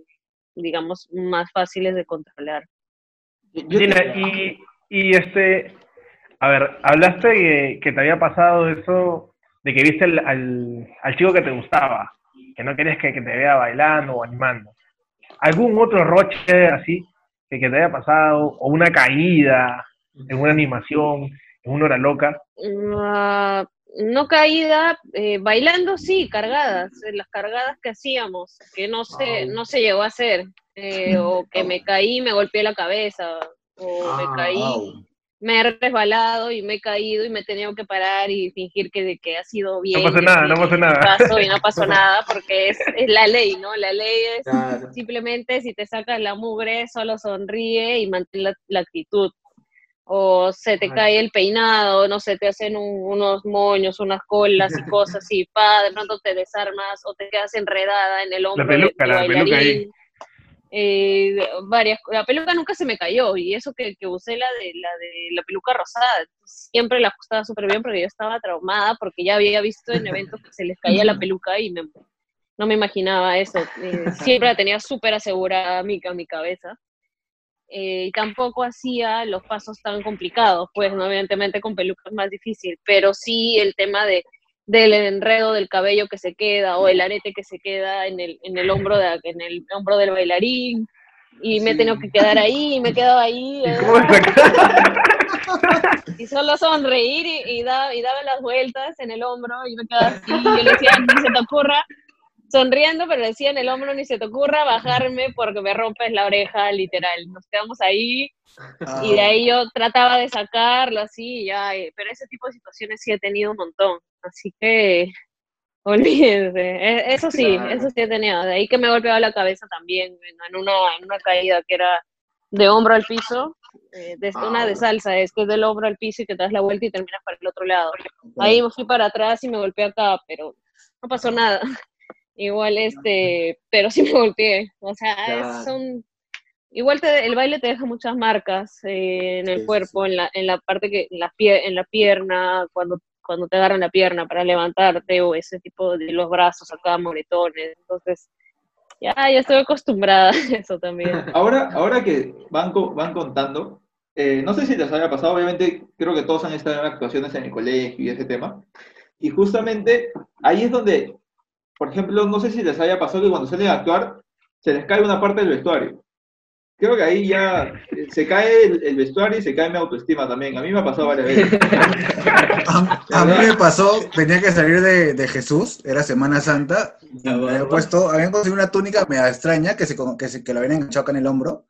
digamos, más fáciles de controlar. Gina, y, y este, a ver, hablaste que, que te había pasado eso de que viste al, al, al chico que te gustaba, que no querías que, que te vea bailando o animando. ¿Algún otro roche así que, que te haya pasado? ¿O una caída en una animación, en una hora loca? Ah, no caída, eh, bailando sí, cargadas, las cargadas que hacíamos, que no se, Au. no se llegó a hacer, eh, o que me caí y me golpeé la cabeza, o Ah, me caí, Wow. me he resbalado y me he caído y me he tenido que parar y fingir que, que ha sido bien. pasó que nada, no pasó nada. pasó y no pasó nada, porque es, es la ley, ¿no? La ley es Claro. simplemente si te sacas la mugre, solo sonríe y mantén la, la actitud. O se te Ay. cae el peinado, no sé, te hacen un- unos moños, unas colas y cosas y pa, de pronto te desarmas o te quedas enredada en el hombro del- peluca, la peluca ahí. Eh, varias, la peluca nunca se me cayó y eso que, que usé la de la de la peluca rosada siempre la ajustaba súper bien porque yo estaba traumada porque ya había visto en eventos que se les caía la peluca y me, no me imaginaba eso. Eh, siempre la tenía súper asegurada mi, mi cabeza. Eh, y tampoco hacía los pasos tan complicados, pues ¿no? evidentemente con peluca es más difícil, pero sí el tema de, del enredo del cabello que se queda o el arete que se queda en el, en el, hombro, de, en el hombro del bailarín y me he Sí. tenido que quedar ahí y me he quedado ahí. ¿Y eh, cómo sacaste? y solo sonreír y, y, da- y daba las vueltas en el hombro y me quedaba así, y yo le decía, ni se te ocurra, sonriendo, pero decía en el hombro, ni se te ocurra bajarme porque me rompes la oreja, literal. Nos quedamos ahí Ah, y de ahí yo trataba de sacarlo así, ya, eh, pero ese tipo de situaciones sí he tenido un montón, así que olvídense, E- eso sí, Claro. eso sí he tenido, de ahí que me he golpeado la cabeza también en, en una, en una caída que era de hombro al piso, eh, de, una de salsa, es que es del hombro al piso y que te das la vuelta y terminas para el otro lado. Ahí me fui para atrás y me golpeé acá, pero no pasó nada. Igual este, pero sí me golpeé. O sea, es- Claro. son igual te, el baile te deja muchas marcas eh, en el Sí, cuerpo, en la, en la parte que, en la, pie, en la pierna, cuando, cuando te agarran la pierna para levantarte, o ese tipo de los brazos acá, moretones. Entonces, ya, ya estoy acostumbrada a eso también. Ahora, ahora que van, van contando, eh, no sé si les haya pasado, obviamente creo que todos han estado en actuaciones en el colegio y ese tema, y justamente ahí es donde, por ejemplo, no sé si les haya pasado que cuando salen a actuar se les cae una parte del vestuario. Creo que ahí ya eh, se cae el, el vestuario y se cae mi autoestima también. A mí me ha pasado varias veces. A, a mí me pasó, tenía que salir de, de Jesús, era Semana Santa, y me había puesto, habían conseguido una túnica media extraña que se, que se- que la habían enganchado acá en el hombro,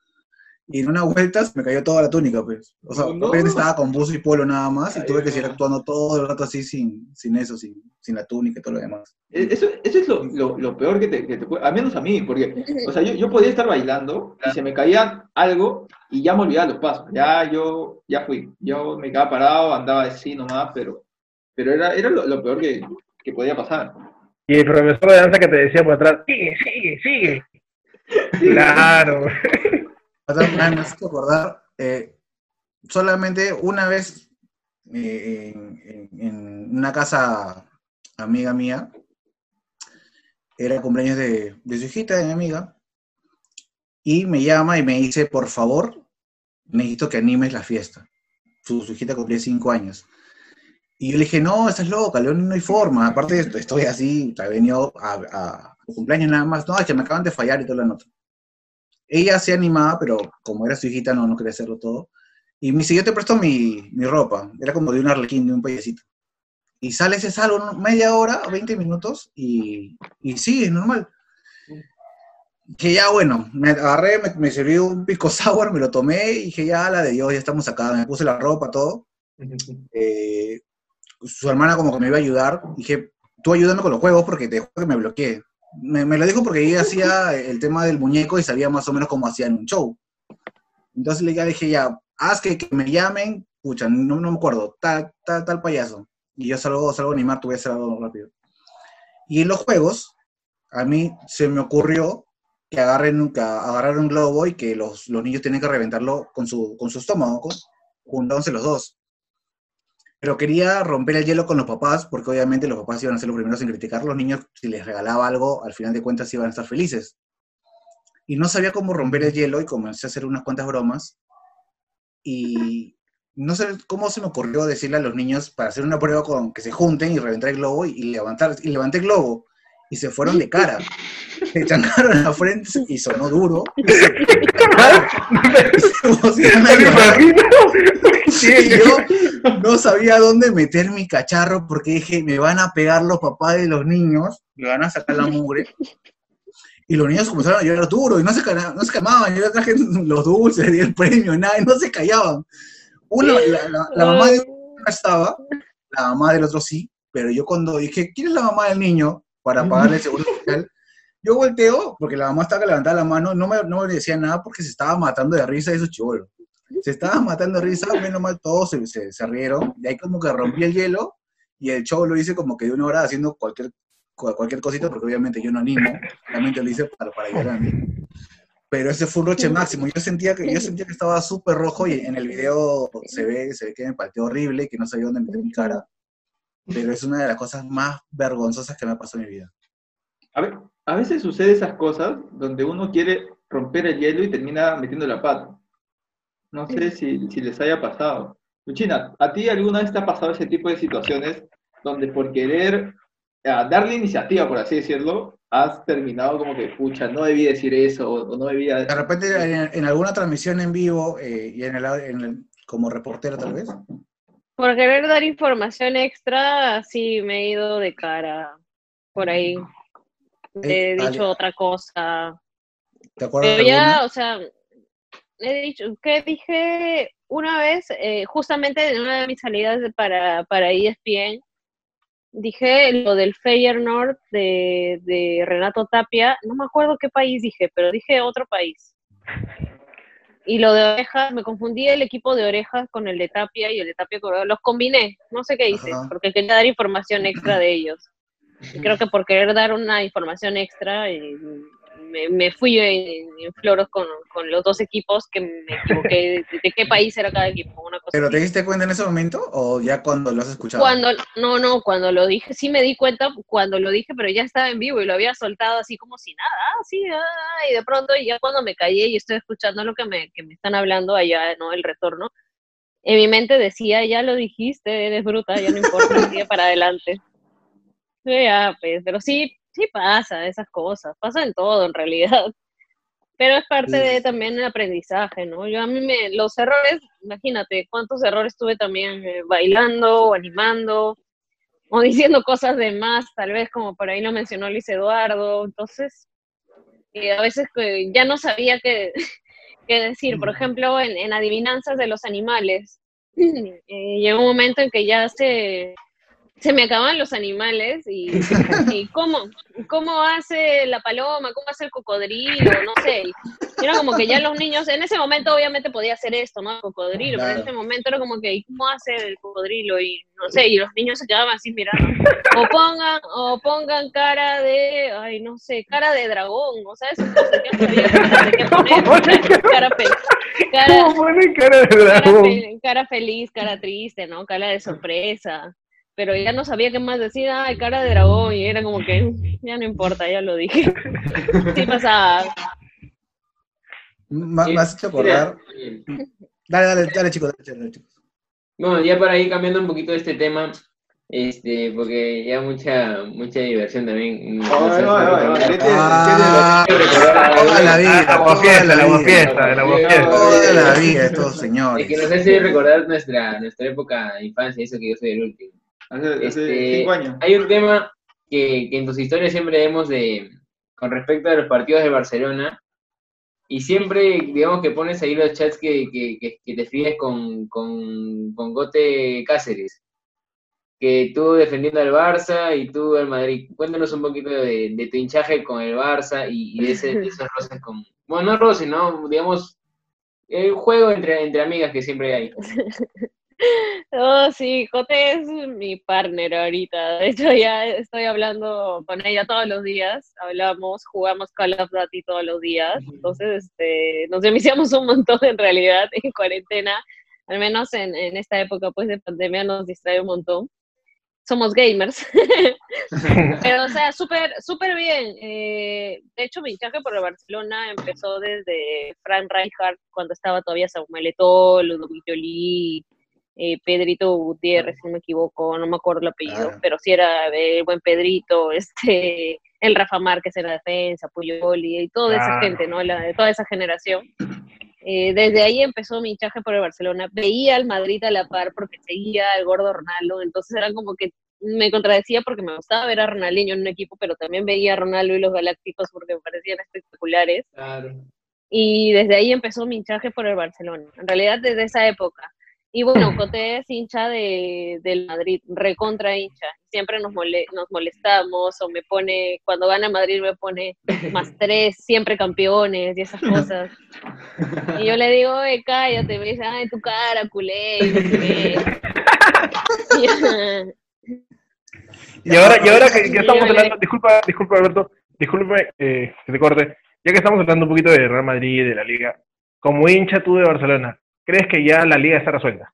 y en una vuelta se me cayó toda la túnica, pues. O sea, No. estaba con buzo y polo nada más, y Ay, tuve que seguir actuando todo el rato así sin, sin eso, sin, sin la túnica y todo lo demás. Eh, Eso, eso es lo, lo- lo peor que te, que te puede, al menos a mí, porque, o sea, yo, yo podía estar bailando y se me caía algo y ya me olvidaba los pasos, ya yo, ya fui, yo me quedaba parado, andaba así nomás, pero, pero era, era lo, lo peor que, que podía pasar. Y el profesor de danza que te decía por atrás, sigue, sigue, sigue. Claro. Me hace acordar, eh, solamente una vez eh, en, en- una casa amiga mía, era cumpleaños de, de su hijita, de mi amiga, y me llama y me dice, por favor, necesito que animes la fiesta. Su, su hijita cumplía cinco años. Y yo le dije, no, estás loca, León, no hay forma. Aparte, est- estoy así, he venido a, a- a cumpleaños nada más. No, es que me acaban de fallar y toda la nota. Ella se animaba, pero como era su hijita, no, no quería hacerlo todo. Y me dice, yo te presto mi, mi ropa. Era como de un arlequín, de un payasito. Y sale ese salvo media hora, 20 minutos, y, y sí, es normal. Que ya, bueno, me agarré, me, me serví un pico sour, me lo tomé, y dije, ya, la de Dios, ya estamos acá. Me puse la ropa, todo. Eh, su hermana como que me iba a ayudar. Dije, tú ayúdame con los juegos porque te juro que me bloqueé. Me, me lo dijo porque ella hacía el tema del muñeco y sabía más o menos cómo hacían un show. Entonces le dije, ya, haz que, que me llamen, pucha, no, no me acuerdo, tal, tal, tal payaso. Y yo salgo, salgo a animar, tuve que hacer algo rápido. Y en los juegos, a mí se me ocurrió que agarren, que agarrar un globo y que los, los niños tienen que reventarlo con su, con su estómago, juntándose los dos. Pero quería romper el hielo con los papás, porque obviamente los papás iban a ser los primeros en criticar. Los niños, si les regalaba algo, al final de cuentas iban a estar felices. Y no sabía cómo romper el hielo y comencé a hacer unas cuantas bromas. Y no sé cómo se me ocurrió decirle a los niños para hacer una prueba con que se junten y reventar el globo y, levantar. Y el globo y se fueron de cara. Se chancaron la frente y sonó duro. Y yo no sabía dónde meter mi cacharro porque dije, me van a pegar los papás de los niños, me van a sacar la mugre. Y los niños comenzaron a llorar duro y no se, no se calmaban. Yo les traje los dulces, di el premio, nada, y no se callaban. Uno, la, la- la mamá de uno no estaba, la mamá del otro sí, pero yo cuando dije, ¿quién es la mamá del niño? Para pagarle el seguro social. Yo volteo, porque la mamá estaba que levantaba la mano, no me, no me decía nada porque se estaba matando de risa de esos chivolos. Se estaban matando de risa, menos mal todos se, se, se rieron, y ahí como que rompí el hielo, y el show lo hice como que de una hora haciendo cualquier, cu- cualquier cosita, porque obviamente yo no animo, realmente lo hice para, para ayudar a mí. Pero ese fue un roche máximo, yo sentía que, yo sentía que estaba súper rojo, y en el video se ve, se ve que me pateó horrible, que no sabía dónde meter mi cara, pero es una de las cosas más vergonzosas que me ha pasado en mi vida. A, ve- a veces sucede esas cosas donde uno quiere romper el hielo y termina metiendo la pata. No sé si, si les haya pasado. Luchina, ¿a ti alguna vez te ha pasado ese tipo de situaciones donde por querer darle iniciativa, por así decirlo, has terminado como que, pucha, no debí decir eso o, o no debía... De repente en, en alguna transmisión en vivo, eh, y en el, en el- como reportero tal vez, Por querer dar información extra, sí me he ido de cara por ahí. He Eh, dicho Ale- otra cosa. ¿te acuerdas Pero ya, o sea, he dicho, que dije una vez, eh, justamente en una de mis salidas para, para ESPN, dije lo del Feyenoord de, de Renato Tapia, no me acuerdo qué país dije, pero dije otro país. Y lo de orejas, me confundí el equipo de orejas con el de Tapia y el de Tapia con los combiné, no sé qué hice, Ajá. porque quería dar información extra de ellos. Y creo que por querer dar una información extra, eh, me, me fui en, en floros con, con los dos equipos que me equivoqué de, de qué país era cada equipo, una cosa ¿Pero así. te diste cuenta en ese momento o ya cuando lo has escuchado? Cuando, no, no, cuando lo dije, sí me di cuenta cuando lo dije, pero ya estaba en vivo y lo había soltado así como si nada, ah, sí, ah, y de pronto ya cuando me callé y estoy escuchando lo que me, que me están hablando allá, ¿no? El retorno, en mi mente decía, ya lo dijiste, eres bruta, ya no importa, sigue para adelante. Ya, pues, pero sí, sí pasa esas cosas, pasa en todo en realidad. Pero es parte de Sí. también el aprendizaje, ¿no? Yo a mí me, los errores, imagínate cuántos errores tuve también eh, bailando o animando o diciendo cosas de más, tal vez como por ahí lo mencionó Luis Eduardo. Entonces, eh, a veces ya no sabía qué, qué decir. Por ejemplo, en, en adivinanzas de los animales, eh, llegó un momento en que ya se, se me acaban los animales y, y cómo, cómo hace la paloma, cómo hace el cocodrilo, no sé. Era como que ya los niños, en ese momento obviamente podía hacer esto, ¿no? El cocodrilo, pero en ese momento era como que, ¿y cómo hace el cocodrilo? Y no sé, y los niños se quedaban así mirando. O pongan, o pongan cara de, ay, no sé, cara de dragón, o sea, que no qué poner. Cara, cara, cara feliz, cara triste, ¿no? Cara de sorpresa. Pero ya no sabía qué más decir, ay, cara de dragón, y era como que, ya no importa, ya lo dije. Sí pasaba. Me has hecho acordar. Dale, dale, dale, chicos, dale, dale, chicos. Bueno, ya para ir cambiando un poquito de este tema, Este, porque ya mucha, mucha diversión también. No, no, no, no, ¿qué te- Ah, toda la vida, La fiesta, la fiesta, la fiesta. Toda la vida, estos Es señores. que nos hace recordar nuestra, nuestra época de infancia, eso que yo soy el último. Hace, hace Este, cinco años. Hay un tema que, que en tus historias siempre vemos de, con respecto a los partidos de Barcelona, y siempre, digamos que pones ahí los chats que, que, que, que te escribes con, con, con Gote Cáceres, que tú defendiendo al Barça y tú al Madrid. Cuéntanos un poquito de, de tu hinchaje con el Barça y, y de, ese, de esos roces con... Bueno, no roces, ¿no? Digamos, el juego entre, entre amigas que siempre hay. Oh, sí, Jote es mi partner ahorita. De hecho, ya estoy hablando con ella todos los días. Hablamos, jugamos Call of Duty todos los días. Entonces, este, nos enviciamos un montón en realidad en cuarentena. Al menos en, en esta época pues de pandemia nos distrae un montón. Somos gamers. Pero, o sea, súper, súper bien. Eh, de hecho, mi hinchaje por el Barcelona empezó desde Frank Rijkaard, cuando estaba todavía Samuel Eto'o, Ludovic Jolie, eh, Pedrito Gutiérrez, si no me equivoco, no me acuerdo el apellido, Claro. pero sí era el buen Pedrito, este, el Rafa Márquez en la defensa, Puyoli y toda esa gente, ¿no? La, toda esa generación. Eh, desde ahí empezó mi hinchaje por el Barcelona. Veía al Madrid a la par porque seguía al gordo Ronaldo, entonces era como que me contradecía porque me gustaba ver a Ronaldinho en un equipo, pero también veía a Ronaldo y los Galácticos porque me parecían espectaculares. Claro. Y desde ahí empezó mi hinchaje por el Barcelona. En realidad, desde esa época. Y bueno, Coté es hincha de, del Madrid, recontra hincha. Siempre nos, mole, nos molestamos o me pone, cuando gana Madrid me pone más tres, siempre campeones y esas cosas. Y yo le digo, oye, cállate, me dice, ay, tu cara, culé. y ahora, y ahora que, que estamos hablando, disculpa, disculpa Alberto, disculpe eh, que te corte, ya que estamos hablando un poquito de Real Madrid, de la Liga, como hincha tú de Barcelona, ¿crees que ya la Liga está resuelta?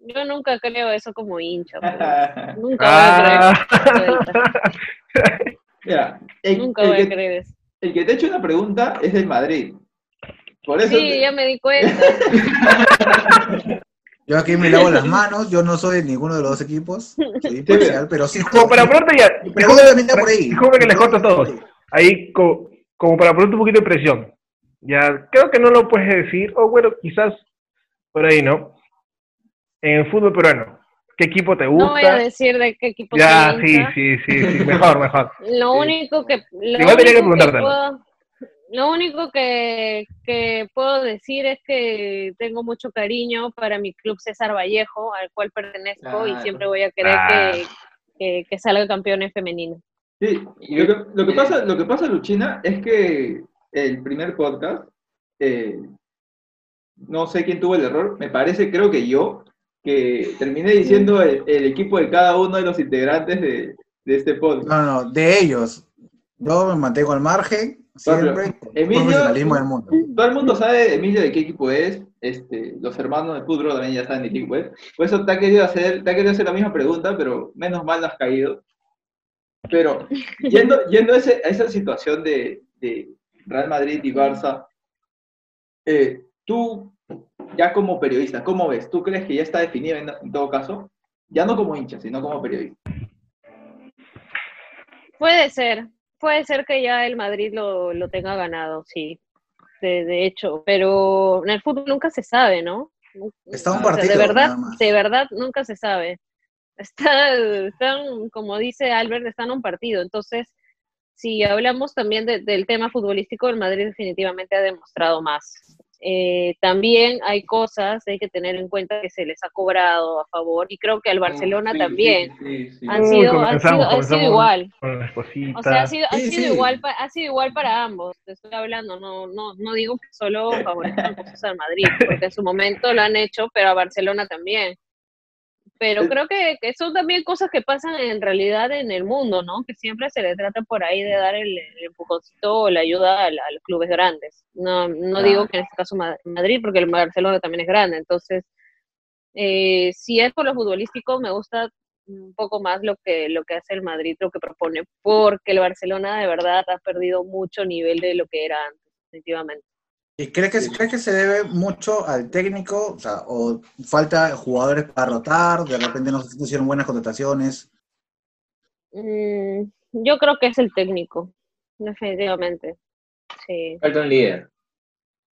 Yo nunca creo eso como hincha. pues. Nunca Ah. voy a creer. que está resuelta. Mira, el, Nunca el voy a que, creer eso. el que te ha hecho una pregunta es del Madrid. Por eso. Sí, ya me di cuenta. Yo aquí me lavo las manos, yo no soy de ninguno de los dos equipos, soy imparcial, pero sí Como para ponerte ya, está por ahí. disculpe que les corto a todos, ahí co- como para ponerte un poquito de presión, ya, creo que no lo puedes decir, o bueno, quizás por ahí, ¿no? En el fútbol peruano, ¿qué equipo te gusta? No voy a decir de qué equipo ya, soy sí, hincha. sí, sí, sí, mejor, mejor. Lo único que. Lo Igual tenía que único preguntártelo. puedo- lo único que, que puedo decir es que tengo mucho cariño para mi club César Vallejo, al cual pertenezco, y siempre voy a querer que, que, que salga campeón en femenino. Sí, lo que, lo que pasa, lo que pasa, Luchina, es que el primer podcast, eh, no sé quién tuvo el error, me parece, creo que yo, que terminé diciendo el, el equipo de cada uno de los integrantes de, de este podcast. No, no, de ellos. Yo me mantengo al margen, siempre, Emilio- del mundo. Todo el mundo sabe, Emilio, de qué equipo es, este, los hermanos de Pudro también ya saben de qué equipo es, por eso te ha querido hacer, te ha querido hacer la misma pregunta, pero menos mal no has caído. Pero yendo, yendo a, ese- a esa situación de, de Real Madrid y Barça, eh, tú, ya como periodista, ¿cómo ves? ¿Tú crees que ya está definido en, en todo caso? Ya no como hincha, sino como periodista. Puede ser, puede ser que ya el Madrid lo, lo tenga ganado, sí, de, de hecho, pero en el fútbol nunca se sabe, ¿no? Está un O sea, partido, de verdad, de verdad nunca se sabe. Está, están, como dice Albert, están en un partido. Entonces, si hablamos también de- del tema futbolístico, el Madrid definitivamente ha demostrado más. Eh, también hay cosas, hay que tener en cuenta que se les ha cobrado a favor, y creo que al Barcelona Sí, también. sí, sí, sí. Han Uy, sido, han sido, ha sido comenzamos. igual. O sea, ha sido, ha sido sí. igual, pa- ha sido igual para ambos. Te estoy hablando, no, no, no digo que solo favorezcan cosas al Madrid, porque en su momento lo han hecho, pero a Barcelona también. Pero creo que, que son también cosas que pasan en realidad en el mundo, ¿no? Que siempre se le trata por ahí de dar el, el empujoncito o la ayuda a, los clubes grandes. No, no digo que en este caso Ma- Madrid, porque el Barcelona también es grande. Entonces, eh, si es por lo futbolístico, me gusta un poco más lo que, lo que hace el Madrid, lo que propone, porque el Barcelona de verdad ha perdido mucho nivel de lo que era antes, definitivamente. ¿Y crees que, crees que se debe mucho al técnico? O sea, o falta jugadores para rotar, de repente no se hicieron buenas contrataciones. Mm, yo creo que es el técnico, definitivamente. Sí, Falta un líder.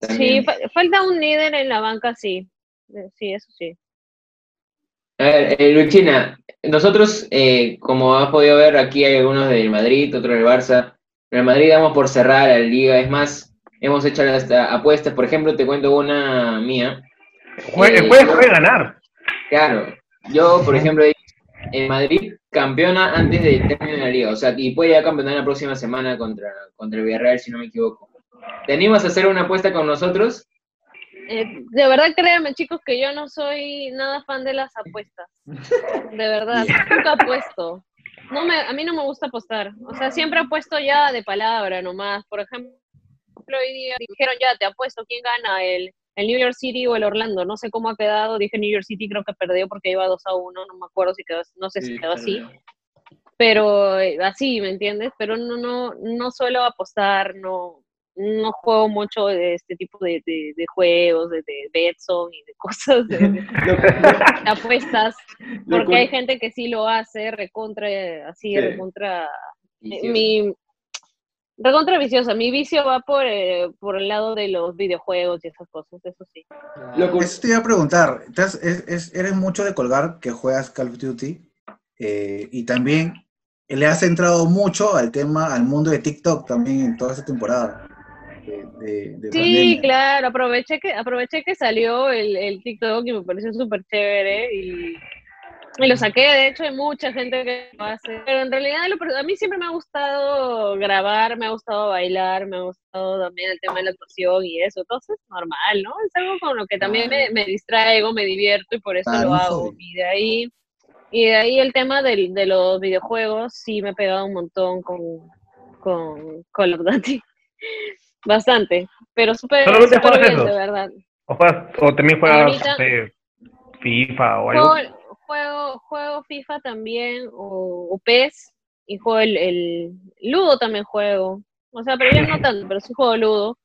sí fa- falta un líder en la banca, sí. Eh, Sí, eso sí. A ver, eh, Luchina, nosotros, eh, como has podido ver, aquí hay algunos del Madrid, otros del Barça. En el Madrid damos por cerrar la liga, es más, hemos hecho hasta apuestas. Por ejemplo, te cuento una mía. Puede, Eh, puede- puede ganar. Claro, yo, por ejemplo, en Madrid campeona antes del término de la liga, o sea, y puede ya campeonar la próxima semana contra, contra el Villarreal, si no me equivoco. ¿Te animas a hacer una apuesta con nosotros? Eh, de verdad, créanme, chicos, que yo no soy nada fan de las apuestas. De verdad, nunca apuesto. No me, a mí no me gusta apostar. O sea, siempre apuesto ya de palabra nomás. Por ejemplo, hoy día dijeron ya, te apuesto quién gana, el, el New York City o el Orlando. No sé cómo ha quedado. Dije New York City, creo que perdió porque iba 2 a 1. No me acuerdo si quedó, no sé si quedó así. Pero eh, así, ¿me entiendes? Pero no, no, no suelo apostar, no, no juego mucho de este tipo de, de, de juegos, de, de Betson y de cosas, de, apuestas, porque hay gente que sí lo hace, recontra, así, Sí. recontra, Vicioso. mi, recontra viciosa, mi vicio va por, eh, por el lado de los videojuegos y esas cosas, eso sí. Eso te iba a preguntar, ¿estás- es- es- ¿eres mucho de colgar que juegas Call of Duty? Eh, y también le has entrado mucho al tema, al mundo de TikTok también en toda esta temporada. de- de- de Sí, pandemia. claro, aproveché que, aproveché que salió el, el TikTok y me pareció súper chévere y, y lo saqué, de hecho hay mucha gente que lo hace, pero en realidad a mí siempre me ha gustado grabar, me ha gustado bailar, me ha gustado también el tema de la actuación y eso, entonces normal, ¿no? Es algo con lo que también me, me distraigo, me divierto y por eso lo hago. Y de ahí, y de ahí el tema del, de los videojuegos sí me he pegado un montón con, con Call of Duty. Bastante, pero súper ¿Solamente súper juegas bien, eso? de verdad. O, juegas- o también juegas Ahorita- FIFA o algo. Juego, juego FIFA también, o, o PES, y juego el, el Ludo también juego. O sea, pero yo no tanto, pero sí juego Ludo.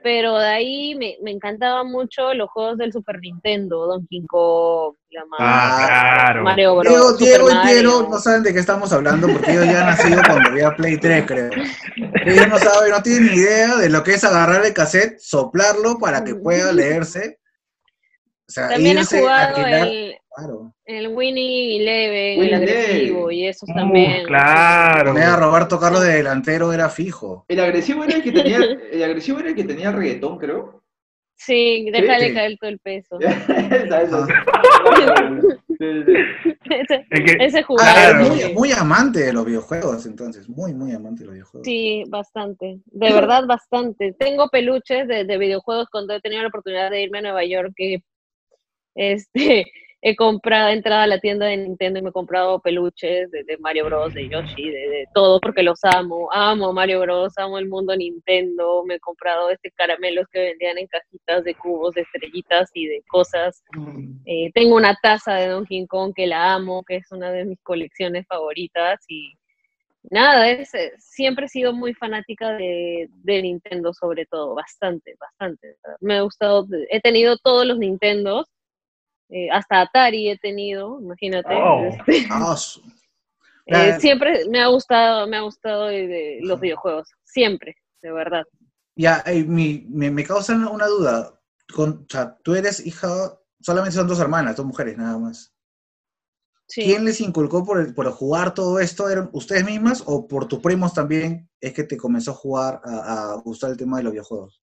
Pero de ahí me, me encantaban mucho los juegos del Super Nintendo, Donkey Kong, la Mar- Ah, claro. Mario Bros. Diego, Super y Mario. Piero no saben de qué estamos hablando porque ellos ya han nacido cuando había Play 3, creo. Ellos no saben, no tienen ni idea de lo que es agarrar el cassette, soplarlo para que pueda leerse. O sea, También he irse, jugado alquilar, el, claro. el Winning Eleven, Winning el agresivo, y esos Uh, también. claro. Poner a Roberto Carlos de delantero era fijo. El agresivo era el que tenía, el agresivo era el que tenía reggaetón, creo. Sí, déjale Sí. caer todo el peso. Sí. ese, Es que- ese Ah, era Claro. muy, muy amante de los videojuegos, entonces, muy, muy amante de los videojuegos. Sí, bastante. De verdad, bastante. Tengo peluches de, de videojuegos cuando he tenido la oportunidad de irme a Nueva York. Que, este, he comprado, he entrado a la tienda de Nintendo y me he comprado peluches de, de Mario Bros, de Yoshi, de, de todo, porque los amo. Amo Mario Bros, amo el mundo Nintendo. Me he comprado este caramelos que vendían en cajitas de cubos, de estrellitas y de cosas. Eh, tengo una taza de Donkey Kong que la amo, que es una de mis colecciones favoritas y nada, es, eh, siempre he sido muy fanática de, de Nintendo sobre todo, bastante, bastante. Me ha gustado, he tenido todos los Nintendos, eh, hasta Atari he tenido, imagínate. Oh. este, eh, siempre me ha gustado, me ha gustado de, de los videojuegos, siempre, de verdad. Ya, eh, mi- me, me causa una duda. Con, o sea, tú eres hija, solamente son dos hermanas, dos mujeres nada más. Sí. ¿Quién les inculcó por, el- por jugar todo esto? ¿Eran ustedes mismas o por tus primos también es que te comenzó a jugar, a, a gustar el tema de los videojuegos?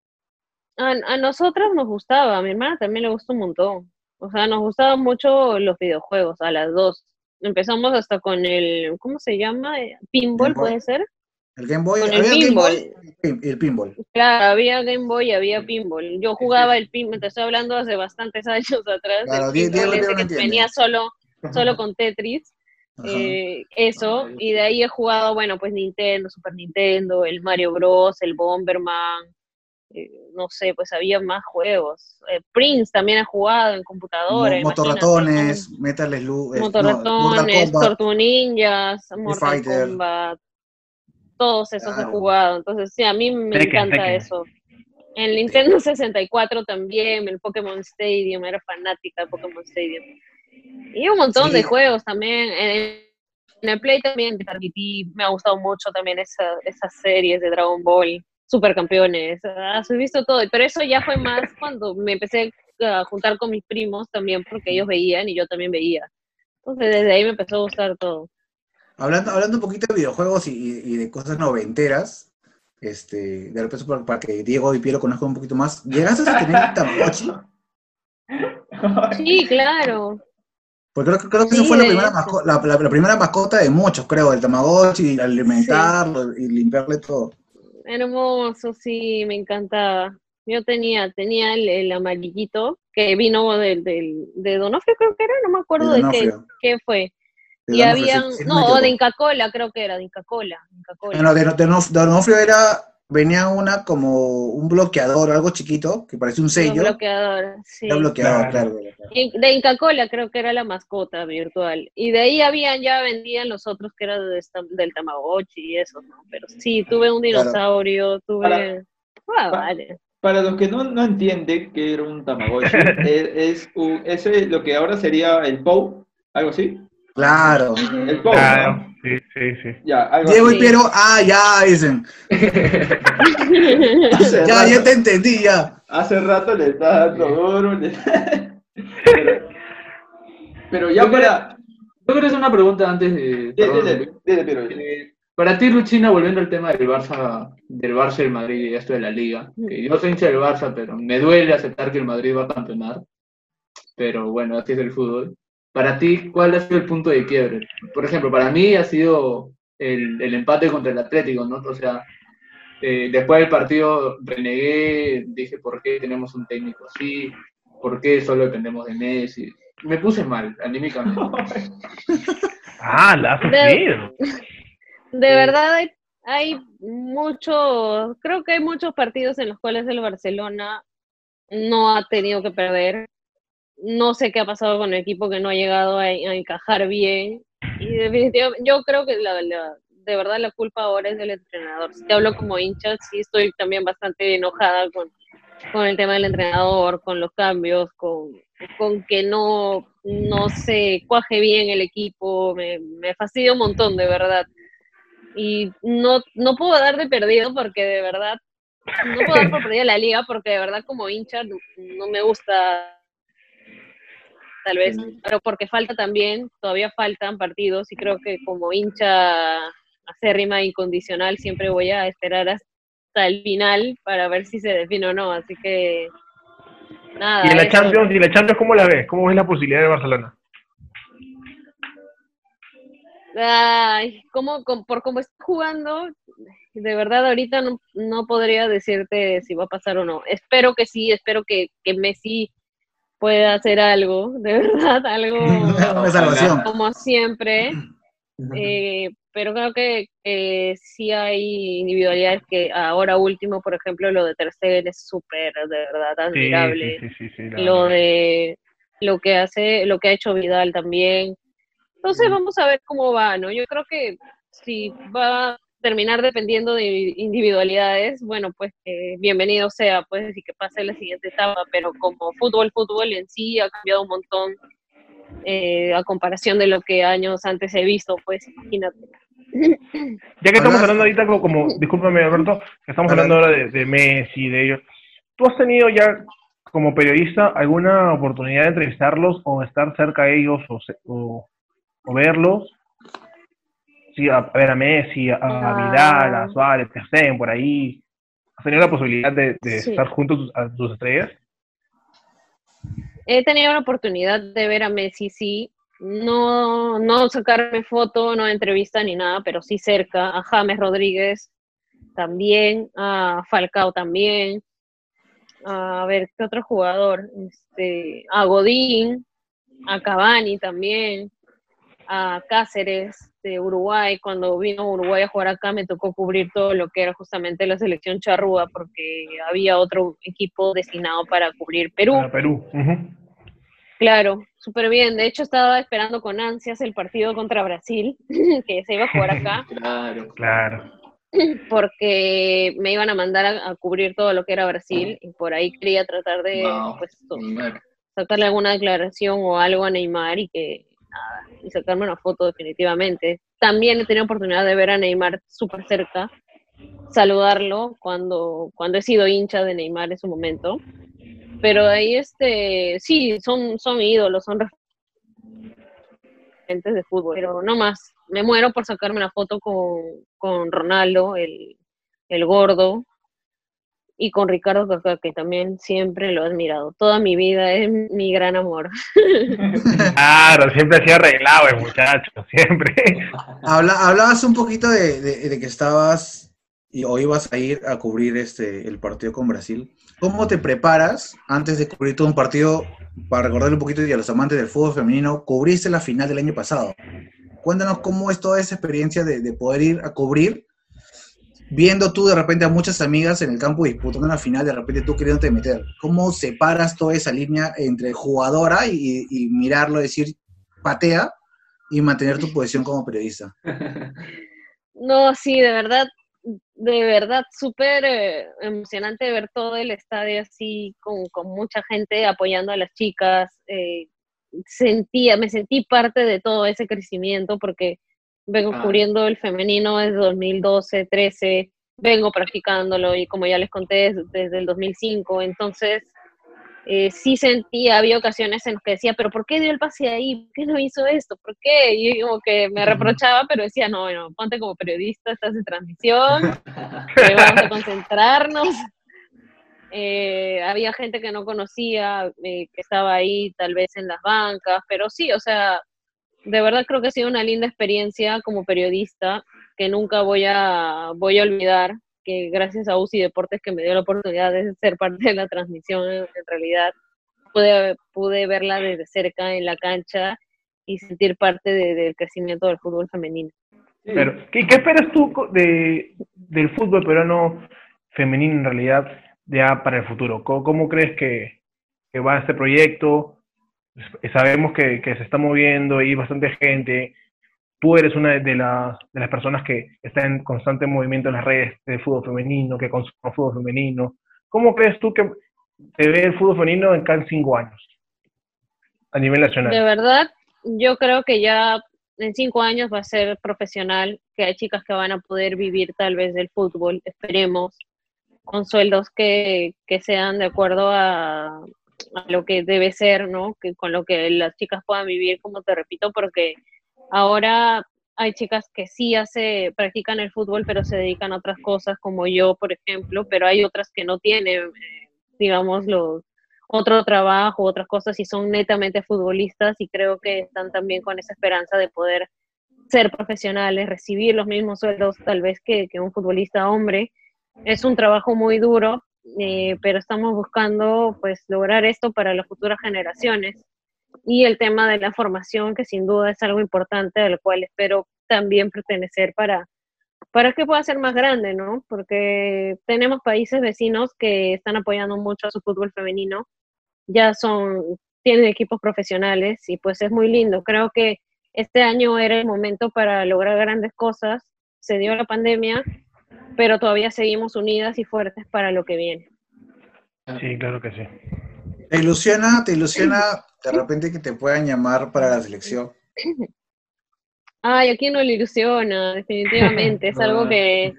A, a nosotras nos gustaba, a mi hermana también le gusta un montón. O sea, nos gustaban mucho los videojuegos, a las dos. Empezamos hasta con el, ¿cómo se llama? Eh, Pinball. ¿puede ser? ¿El Game Boy? Con el ¿Había Game pinball. Boy? El pin- El pinball. Claro, había Game Boy y había Pinball. Yo jugaba el Pinball, te estoy hablando hace bastantes años atrás. Claro, el pinball ese no venía solo, solo con Tetris. Eh, eso, y de ahí he jugado, bueno, pues Nintendo, Super Nintendo, el Mario Bros, el Bomberman, eh, no sé, pues había más juegos. Eh, Prince también he jugado en computadora. Mo- Motorratones, Metal Slug, no, Motorratones, Kombat. Tortue Ninjas, Mortal Fighter. Kombat, todos esos he jugado. Entonces, sí, a mí me Tekken, encanta Tekken. eso. En Nintendo 64 también, el Pokémon Stadium, era fanática de Pokémon Stadium. Y un montón Sí. de juegos también. En, el Play también me ha gustado mucho también esa, esas series de Dragon Ball, Supercampeones, has visto todo. Pero eso ya fue más cuando me empecé a juntar con mis primos también, porque ellos veían y yo también veía. Entonces desde ahí me empezó a gustar todo. Hablando, hablando un poquito de videojuegos y, y- de cosas noventeras, este, de repente para, para que Diego y Piero conozcan un poquito más, ¿llegaste a tener un Tamagotchi? Sí, claro. Porque creo, creo que eso fue la primera, hecho. masco- la, la- la primera mascota de muchos, creo, el Tamagotchi, alimentarlo y limpiarle todo. Hermoso, sí, me encantaba. Yo tenía, tenía el, el amarillito que vino del, del, de Donofrio, creo que era, no me acuerdo de, qué, qué fue. De y Donofrio, habían, no no, o de Inca Cola, creo que era, de Inca Cola. Inca Kola. Ah, no, de, de Donofrio era, venía una como un bloqueador, algo chiquito, que parecía un sello. bloqueadores, sí. Era bloqueador, Claro. claro. claro. De Inca Cola creo que era la mascota virtual. Y de ahí habían, ya vendían los otros que eran de esta- del Tamagotchi y eso, ¿no? Pero sí, tuve un Claro. dinosaurio, tuve... Para- Ah, pa- vale. Para los que no, no entienden qué era un Tamagotchi, es, es un- ese lo que ahora sería el POW, algo así. Claro. El POW, Claro, ¿no? sí, sí, sí. Ya, algo Diego así. y Piero, ah, ya, dicen. Ya, rato- ya te entendí, ya. Hace rato le está dando duro. le- pero, pero ya Yo creo- para... Yo creo que es una pregunta antes de... Dile, perdón, dile, dile, Piero. Eh, para ti, Luchina, volviendo al tema del Barça, del Barça y el Madrid y esto de la Liga, que yo soy hincha del Barça, pero me duele aceptar que el Madrid va a campeonar. Pero bueno, así es el fútbol. Para ti, ¿cuál ha sido el punto de quiebre? Por ejemplo, para mí ha sido el, el empate contra el Atlético, ¿no? O sea, eh, después del partido renegué, dije, ¿por qué tenemos un técnico así? ¿Por qué solo dependemos de Messi? Me puse mal, anímicamente. Ah, la has De-. De verdad hay, hay muchos, creo que hay muchos partidos en los cuales el Barcelona no ha tenido que perder. No sé qué ha pasado con el equipo que no ha llegado a, encajar bien. Y definitivamente, yo creo que la, de verdad la culpa ahora es del entrenador. Si te hablo como hincha, sí estoy también bastante enojada con, con el tema del entrenador, con los cambios, con, con que no, no se cuaje bien el equipo. Me, me fastidia un montón, de verdad y no, no puedo dar de perdido porque de verdad, no puedo dar por perdida la liga porque de verdad como hincha no me gusta tal vez, pero porque falta también, todavía faltan partidos y creo que como hincha acérrima e incondicional siempre voy a esperar hasta el final para ver si se define o no, así que nada. ¿Y en la eso. Champions, y la Champions cómo la ves? ¿Cómo ves la posibilidad de Barcelona? Ay, ¿cómo, com- por cómo está jugando, de verdad ahorita no, no podría decirte si va a pasar o no. Espero que sí, espero que, que Messi pueda hacer algo, de verdad, algo Una salvación. como siempre. eh, pero creo que eh, sí hay individualidades que ahora último, por ejemplo, lo de Ter Stegen es súper, de verdad, admirable sí, sí, sí, sí, la lo verdad. de lo que hace, lo que ha hecho Vidal también. Entonces vamos a ver cómo va, ¿no? Yo creo que si va a terminar dependiendo de individualidades, bueno, pues que bienvenido sea, pues, y que pase la siguiente etapa, pero como fútbol, fútbol en sí ha cambiado un montón eh, a comparación de lo que años antes he visto, pues, imagínate. Ya que estamos hablando ahorita como, como discúlpame Alberto, que estamos Habla- hablando ahora de, de Messi, de ellos. ¿Tú has tenido ya como periodista alguna oportunidad de entrevistarlos o estar cerca de ellos o, se- o, o verlos? Sí, a, a ver a Messi, a, a. Vidal, a Suárez, que estén por ahí. ¿Has tenido la posibilidad de, de Sí. estar juntos a tus estrellas? He tenido la oportunidad de ver a Messi, sí. No, no sacarme foto, no entrevista ni nada, pero sí cerca. A James Rodríguez también, a Falcao también. A ver, ¿qué otro jugador? Este, a Godín, a Cavani también, a Cáceres de Uruguay. Cuando vino Uruguay a jugar acá me tocó cubrir todo lo que era justamente la selección charrúa porque había otro equipo destinado para cubrir Perú. Claro, súper bien. De hecho, estaba esperando con ansias el partido contra Brasil, que se iba a jugar acá. Claro. Claro. porque me iban a mandar a, cubrir todo lo que era Brasil y por ahí quería tratar de pues, sacarle alguna declaración o algo a Neymar y que nada, y sacarme una foto definitivamente. También he tenido oportunidad de ver a Neymar súper cerca, saludarlo cuando, cuando he sido hincha de Neymar en su momento. Pero ahí, este, sí, son, son ídolos, son referentes de fútbol, pero no más. Me muero por sacarme una foto con, con Ronaldo, el, el gordo, y con Ricardo Kaká, que también siempre lo he admirado. Toda mi vida es mi gran amor. Claro, siempre hacía arreglado el muchacho, siempre. Habla, hablabas un poquito de, de, que estabas y, o ibas a ir a cubrir este, el partido con Brasil. ¿Cómo te preparas antes de cubrir todo un partido? Para recordarle un poquito y a los amantes del fútbol femenino, cubriste la final del año pasado. Cuéntanos cómo es toda esa experiencia de, de poder ir a cubrir viendo tú de repente a muchas amigas en el campo disputando una final, de repente tú queriéndote meter. ¿Cómo separas toda esa línea entre jugadora y, y mirarlo, decir patea y mantener tu posición como periodista? No, sí, de verdad, de verdad, súper eh, emocionante ver todo el estadio así, con, con, mucha gente apoyando a las chicas. Eh, sentía, me sentí parte de todo ese crecimiento porque vengo ah. cubriendo el femenino desde 2012, 13, vengo practicándolo y como ya les conté desde, el 2005, entonces eh, sí sentía, había ocasiones en que decía, pero ¿por qué dio el pase ahí? ¿Por qué no hizo esto? ¿Por qué? Y como que me reprochaba, pero decía, no, bueno, ponte como periodista, estás en transmisión, vamos a concentrarnos. Eh, había gente que no conocía, eh, que estaba ahí tal vez en las bancas, pero sí, o sea, de verdad creo que ha sido una linda experiencia como periodista que nunca voy a, voy a olvidar, que gracias a UCI Deportes que me dio la oportunidad de ser parte de la transmisión, en realidad pude, pude verla desde cerca en la cancha y sentir parte del crecimiento del fútbol femenino. Pero, ¿qué, esperas tú de, del fútbol peruano femenino en realidad ya para el futuro? ¿Cómo, cómo crees que, que va este proyecto? Sabemos que, se está moviendo y bastante gente. Tú eres una de, las personas que está en constante movimiento en las redes de fútbol femenino, que consume fútbol femenino. ¿Cómo crees tú que se ve el fútbol femenino en cada cinco años a nivel nacional? De verdad, yo creo que ya en cinco años va a ser profesional, que hay chicas que van a poder vivir tal vez del fútbol, esperemos, con sueldos que, que sean de acuerdo a, a lo que debe ser, ¿no? Que con lo que las chicas puedan vivir, como te repito, porque ahora hay chicas que sí hace, practican el fútbol, pero se dedican a otras cosas, como yo, por ejemplo, pero hay otras que no tienen, eh, digamos, los, otro trabajo, otras cosas, y son netamente futbolistas, y creo que están también con esa esperanza de poder ser profesionales, recibir los mismos sueldos tal vez que, que un futbolista hombre. Es un trabajo muy duro, eh, pero estamos buscando pues lograr esto para las futuras generaciones. Y el tema de la formación, que sin duda es algo importante, al cual espero también pertenecer para, para que pueda ser más grande, ¿no? Porque tenemos países vecinos que están apoyando mucho a su fútbol femenino, ya son, tienen equipos profesionales y pues es muy lindo. Creo que este año era el momento para lograr grandes cosas, se dio la pandemia pero todavía seguimos unidas y fuertes para lo que viene. Sí, claro que sí. ¿Te ilusiona, te ilusiona de repente que te puedan llamar para la selección? Ay, a quién no le ilusiona, definitivamente. Es algo que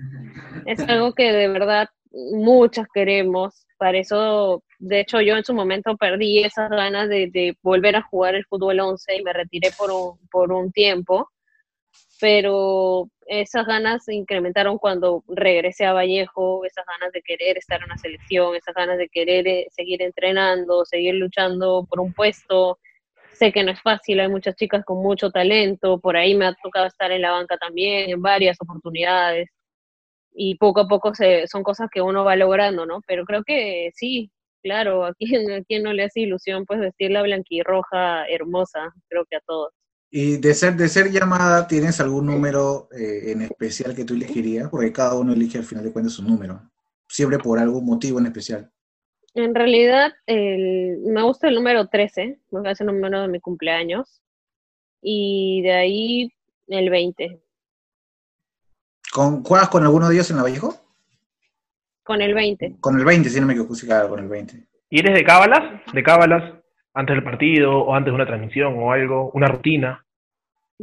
es algo que de verdad muchas queremos. Para eso, de hecho, yo en su momento perdí esas ganas de, de volver a jugar el fútbol 11 y me retiré por un, por un tiempo pero esas ganas se incrementaron cuando regresé a Vallejo, esas ganas de querer estar en la selección, esas ganas de querer eh, seguir entrenando, seguir luchando por un puesto. Sé que no es fácil, hay muchas chicas con mucho talento, por ahí me ha tocado estar en la banca también, en varias oportunidades, y poco a poco se, son cosas que uno va logrando, ¿no? Pero creo que sí, claro, a quien, a quien no le hace ilusión pues vestir la blanquirroja hermosa, creo que a todos. Y de ser, de ser llamada, ¿tienes algún número eh, en especial que tú elegirías? Porque cada uno elige al final de cuentas su número. Siempre por algún motivo en especial. En realidad, me gusta el número 13, porque es el número de mi cumpleaños. Y de ahí el 20. ¿Con, ¿Juegas con alguno de ellos en la Vallejo? Con el 20. Con el 20, si no me equivoco, claro, con el 20. ¿Y eres de cábalas? ¿De cábalas? ¿Antes del partido o antes de una transmisión o algo? ¿Una rutina?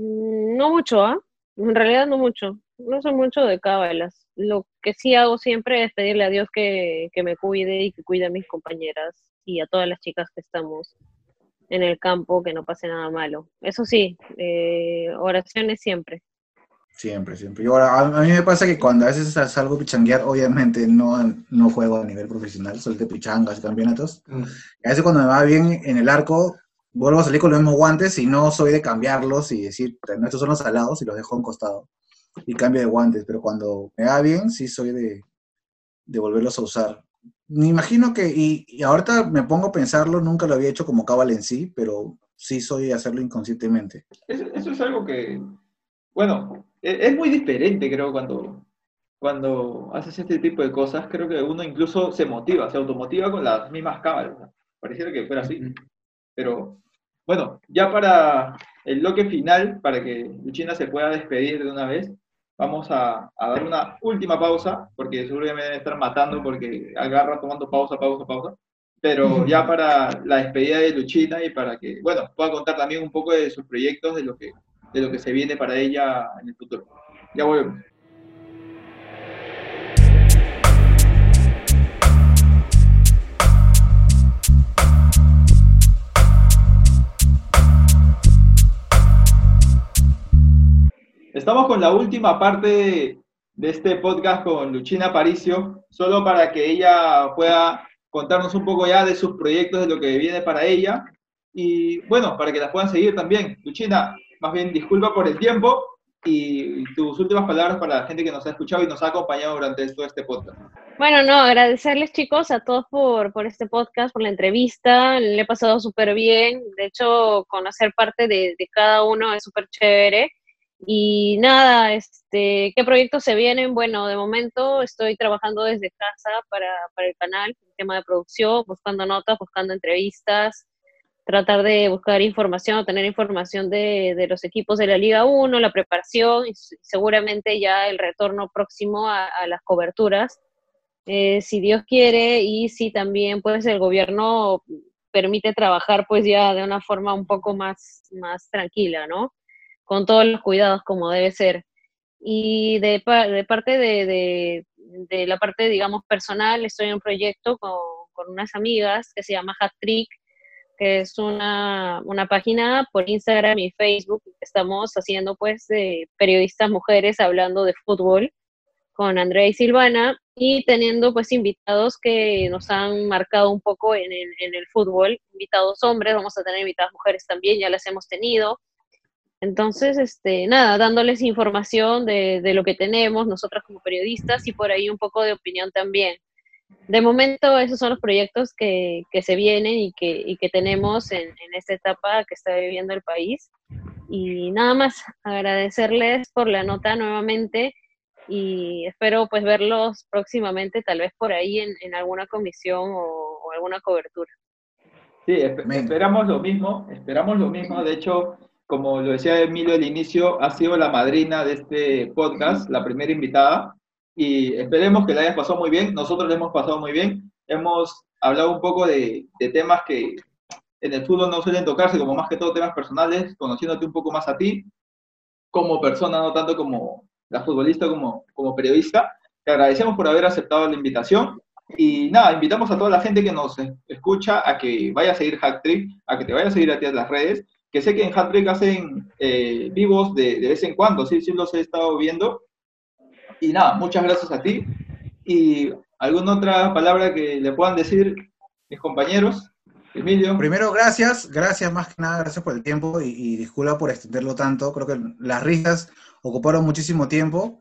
Mm, No mucho, ¿ah? En realidad no mucho. No soy mucho de cábalas. Lo que sí hago siempre es pedirle a Dios que, que me cuide y que cuide a mis compañeras y a todas las chicas que estamos en el campo, que no pase nada malo. Eso sí, eh, oraciones siempre. Siempre, siempre. Yo, ahora, a, a mí me pasa que cuando a veces salgo a pichanguear, obviamente no, no juego a nivel profesional, soy de pichangas y campeonatos. Mm. A veces cuando me va bien en el arco, vuelvo a salir con los mismos guantes y no soy de cambiarlos y decir, no, estos son los salados y los dejo a un costado. Y cambio de guantes, pero cuando me va bien, sí soy de, de volverlos a usar. Me imagino que, y, y ahorita me pongo a pensarlo, nunca lo había hecho como cábala en sí, pero sí soy de hacerlo inconscientemente. Eso, eso es algo que, bueno, e- es muy diferente, creo, cuando, cuando haces este tipo de cosas. Creo que uno incluso se motiva, se automotiva con las mismas cámaras. ¿no? Pareciera que fuera así. Pero, bueno, ya para el bloque final, para que Luchina se pueda despedir de una vez, vamos a, a dar una última pausa, porque seguro ya me deben estar matando porque agarra tomando pausa, pausa, pausa. Pero ya para la despedida de Luchina y para que, bueno, pueda contar también un poco de sus proyectos, de lo que, de lo que se viene para ella en el futuro. Ya volvemos. Estamos con la última parte de, este podcast con Luchina Aparicio, solo para que ella pueda contarnos un poco ya de sus proyectos, de lo que viene para ella. Y bueno, para que las puedan seguir también. Luchina, más bien disculpa por el tiempo y tus últimas palabras para la gente que nos ha escuchado y nos ha acompañado durante todo este podcast. Bueno, no, agradecerles chicos a todos por, por este podcast, por la entrevista, le he pasado súper bien, de hecho conocer parte de, de cada uno es súper chévere. Y nada, este, ¿qué proyectos se vienen? Bueno, de momento estoy trabajando desde casa para, para el canal, el tema de producción, buscando notas, buscando entrevistas, tratar de buscar información, obtener información de, de los equipos de la Liga 1, la preparación y seguramente ya el retorno próximo a, las coberturas eh, si Dios quiere y si también pues el gobierno permite trabajar pues ya de una forma un poco más, más tranquila, ¿no? Con todos los cuidados como debe ser. Y de, de parte de, la parte, digamos, personal, estoy en un proyecto con, unas amigas que se llama Hat Trick, que es una, una, página por Instagram y Facebook. Estamos haciendo pues de periodistas mujeres hablando de fútbol con Andrea y Silvana y teniendo pues invitados que nos han marcado un poco en el, fútbol, invitados hombres, vamos a tener invitadas mujeres también, ya las hemos tenido. Entonces, este, nada, dándoles información de, de lo que tenemos nosotras como periodistas y por ahí un poco de opinión también. De momento, esos son los proyectos que, que se vienen y que, y que tenemos en, en esta etapa que está viviendo el país. Y nada más, agradecerles por la nota nuevamente y espero pues verlos próximamente, tal vez por ahí en, en alguna comisión o, o, alguna cobertura. Sí, esp esperamos lo mismo, esperamos lo mismo. De hecho, como lo decía Emilio al inicio, ha sido la madrina de este podcast, la primera invitada, y esperemos que la hayas pasado muy bien. Nosotros la hemos pasado muy bien. Hemos hablado un poco de, de temas que en el fútbol no suelen tocarse, como más que todo temas personales, conociéndote un poco más a ti, como persona, no tanto como la futbolista como, como periodista. Te agradecemos por haber aceptado la invitación. Y nada, invitamos a toda la gente que nos escucha a que vaya a seguir Hacktrick, a que te vaya a seguir a ti en las redes, que sé que en Hacktrick hacen eh, vivos de, de, vez en cuando, sí, sí los he estado viendo. Y nada, muchas gracias a ti. Y alguna otra palabra que le puedan decir mis compañeros. Emilio. Primero, gracias, gracias más que nada, gracias por el tiempo y, y disculpa por extenderlo tanto. Creo que las risas ocuparon muchísimo tiempo,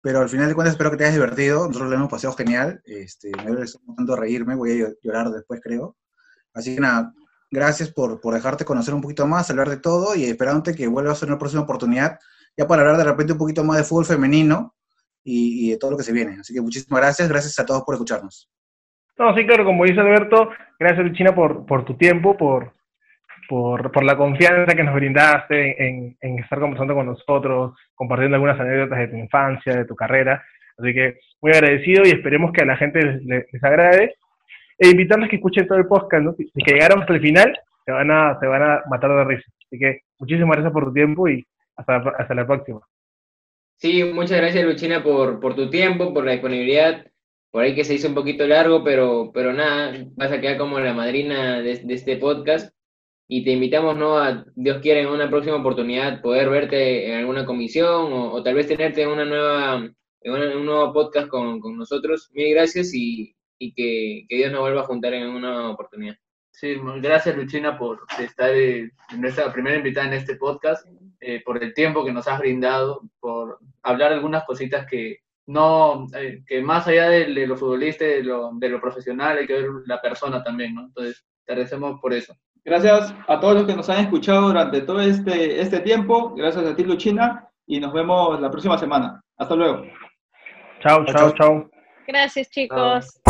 pero al final de cuentas espero que te hayas divertido. Nosotros lo hemos pasado genial. Este, me tanto reírme, voy a llorar después, creo. Así que nada, gracias por, por dejarte conocer un poquito más, hablar de todo y esperándote que vuelvas en una próxima oportunidad, ya para hablar de repente un poquito más de fútbol femenino y, de todo lo que se viene. Así que muchísimas gracias, gracias a todos por escucharnos. No, sí, claro, como dice Alberto, gracias Luchina por, por tu tiempo, por por, por la confianza que nos brindaste en, en, estar conversando con nosotros, compartiendo algunas anécdotas de tu infancia, de tu carrera. Así que muy agradecido y esperemos que a la gente les, agrade. E invitarles que escuchen todo el podcast, ¿no? Si, que llegaron hasta el final, se van a, se van a matar de risa. Así que muchísimas gracias por tu tiempo y hasta hasta la próxima. Sí, muchas gracias Luchina por, por tu tiempo, por la disponibilidad. Por ahí que se hizo un poquito largo, pero, pero nada, vas a quedar como la madrina de, este podcast. Y te invitamos, ¿no? A, Dios quiera, en una próxima oportunidad poder verte en alguna comisión o, tal vez tenerte en una nueva en, un nuevo podcast con, con, nosotros. Mil gracias y, y que, que, Dios nos vuelva a juntar en una oportunidad. Sí, gracias Luchina por estar en nuestra primera invitada en este podcast, eh, por el tiempo que nos has brindado, por hablar algunas cositas que no, eh, que más allá de, de, lo futbolista, de lo, de lo profesional, hay que ver la persona también, ¿no? Entonces, te agradecemos por eso. Gracias a todos los que nos han escuchado durante todo este, este tiempo, gracias a ti Luchina, y nos vemos la próxima semana. Hasta luego. Chao, chao, chao. Gracias, chicos.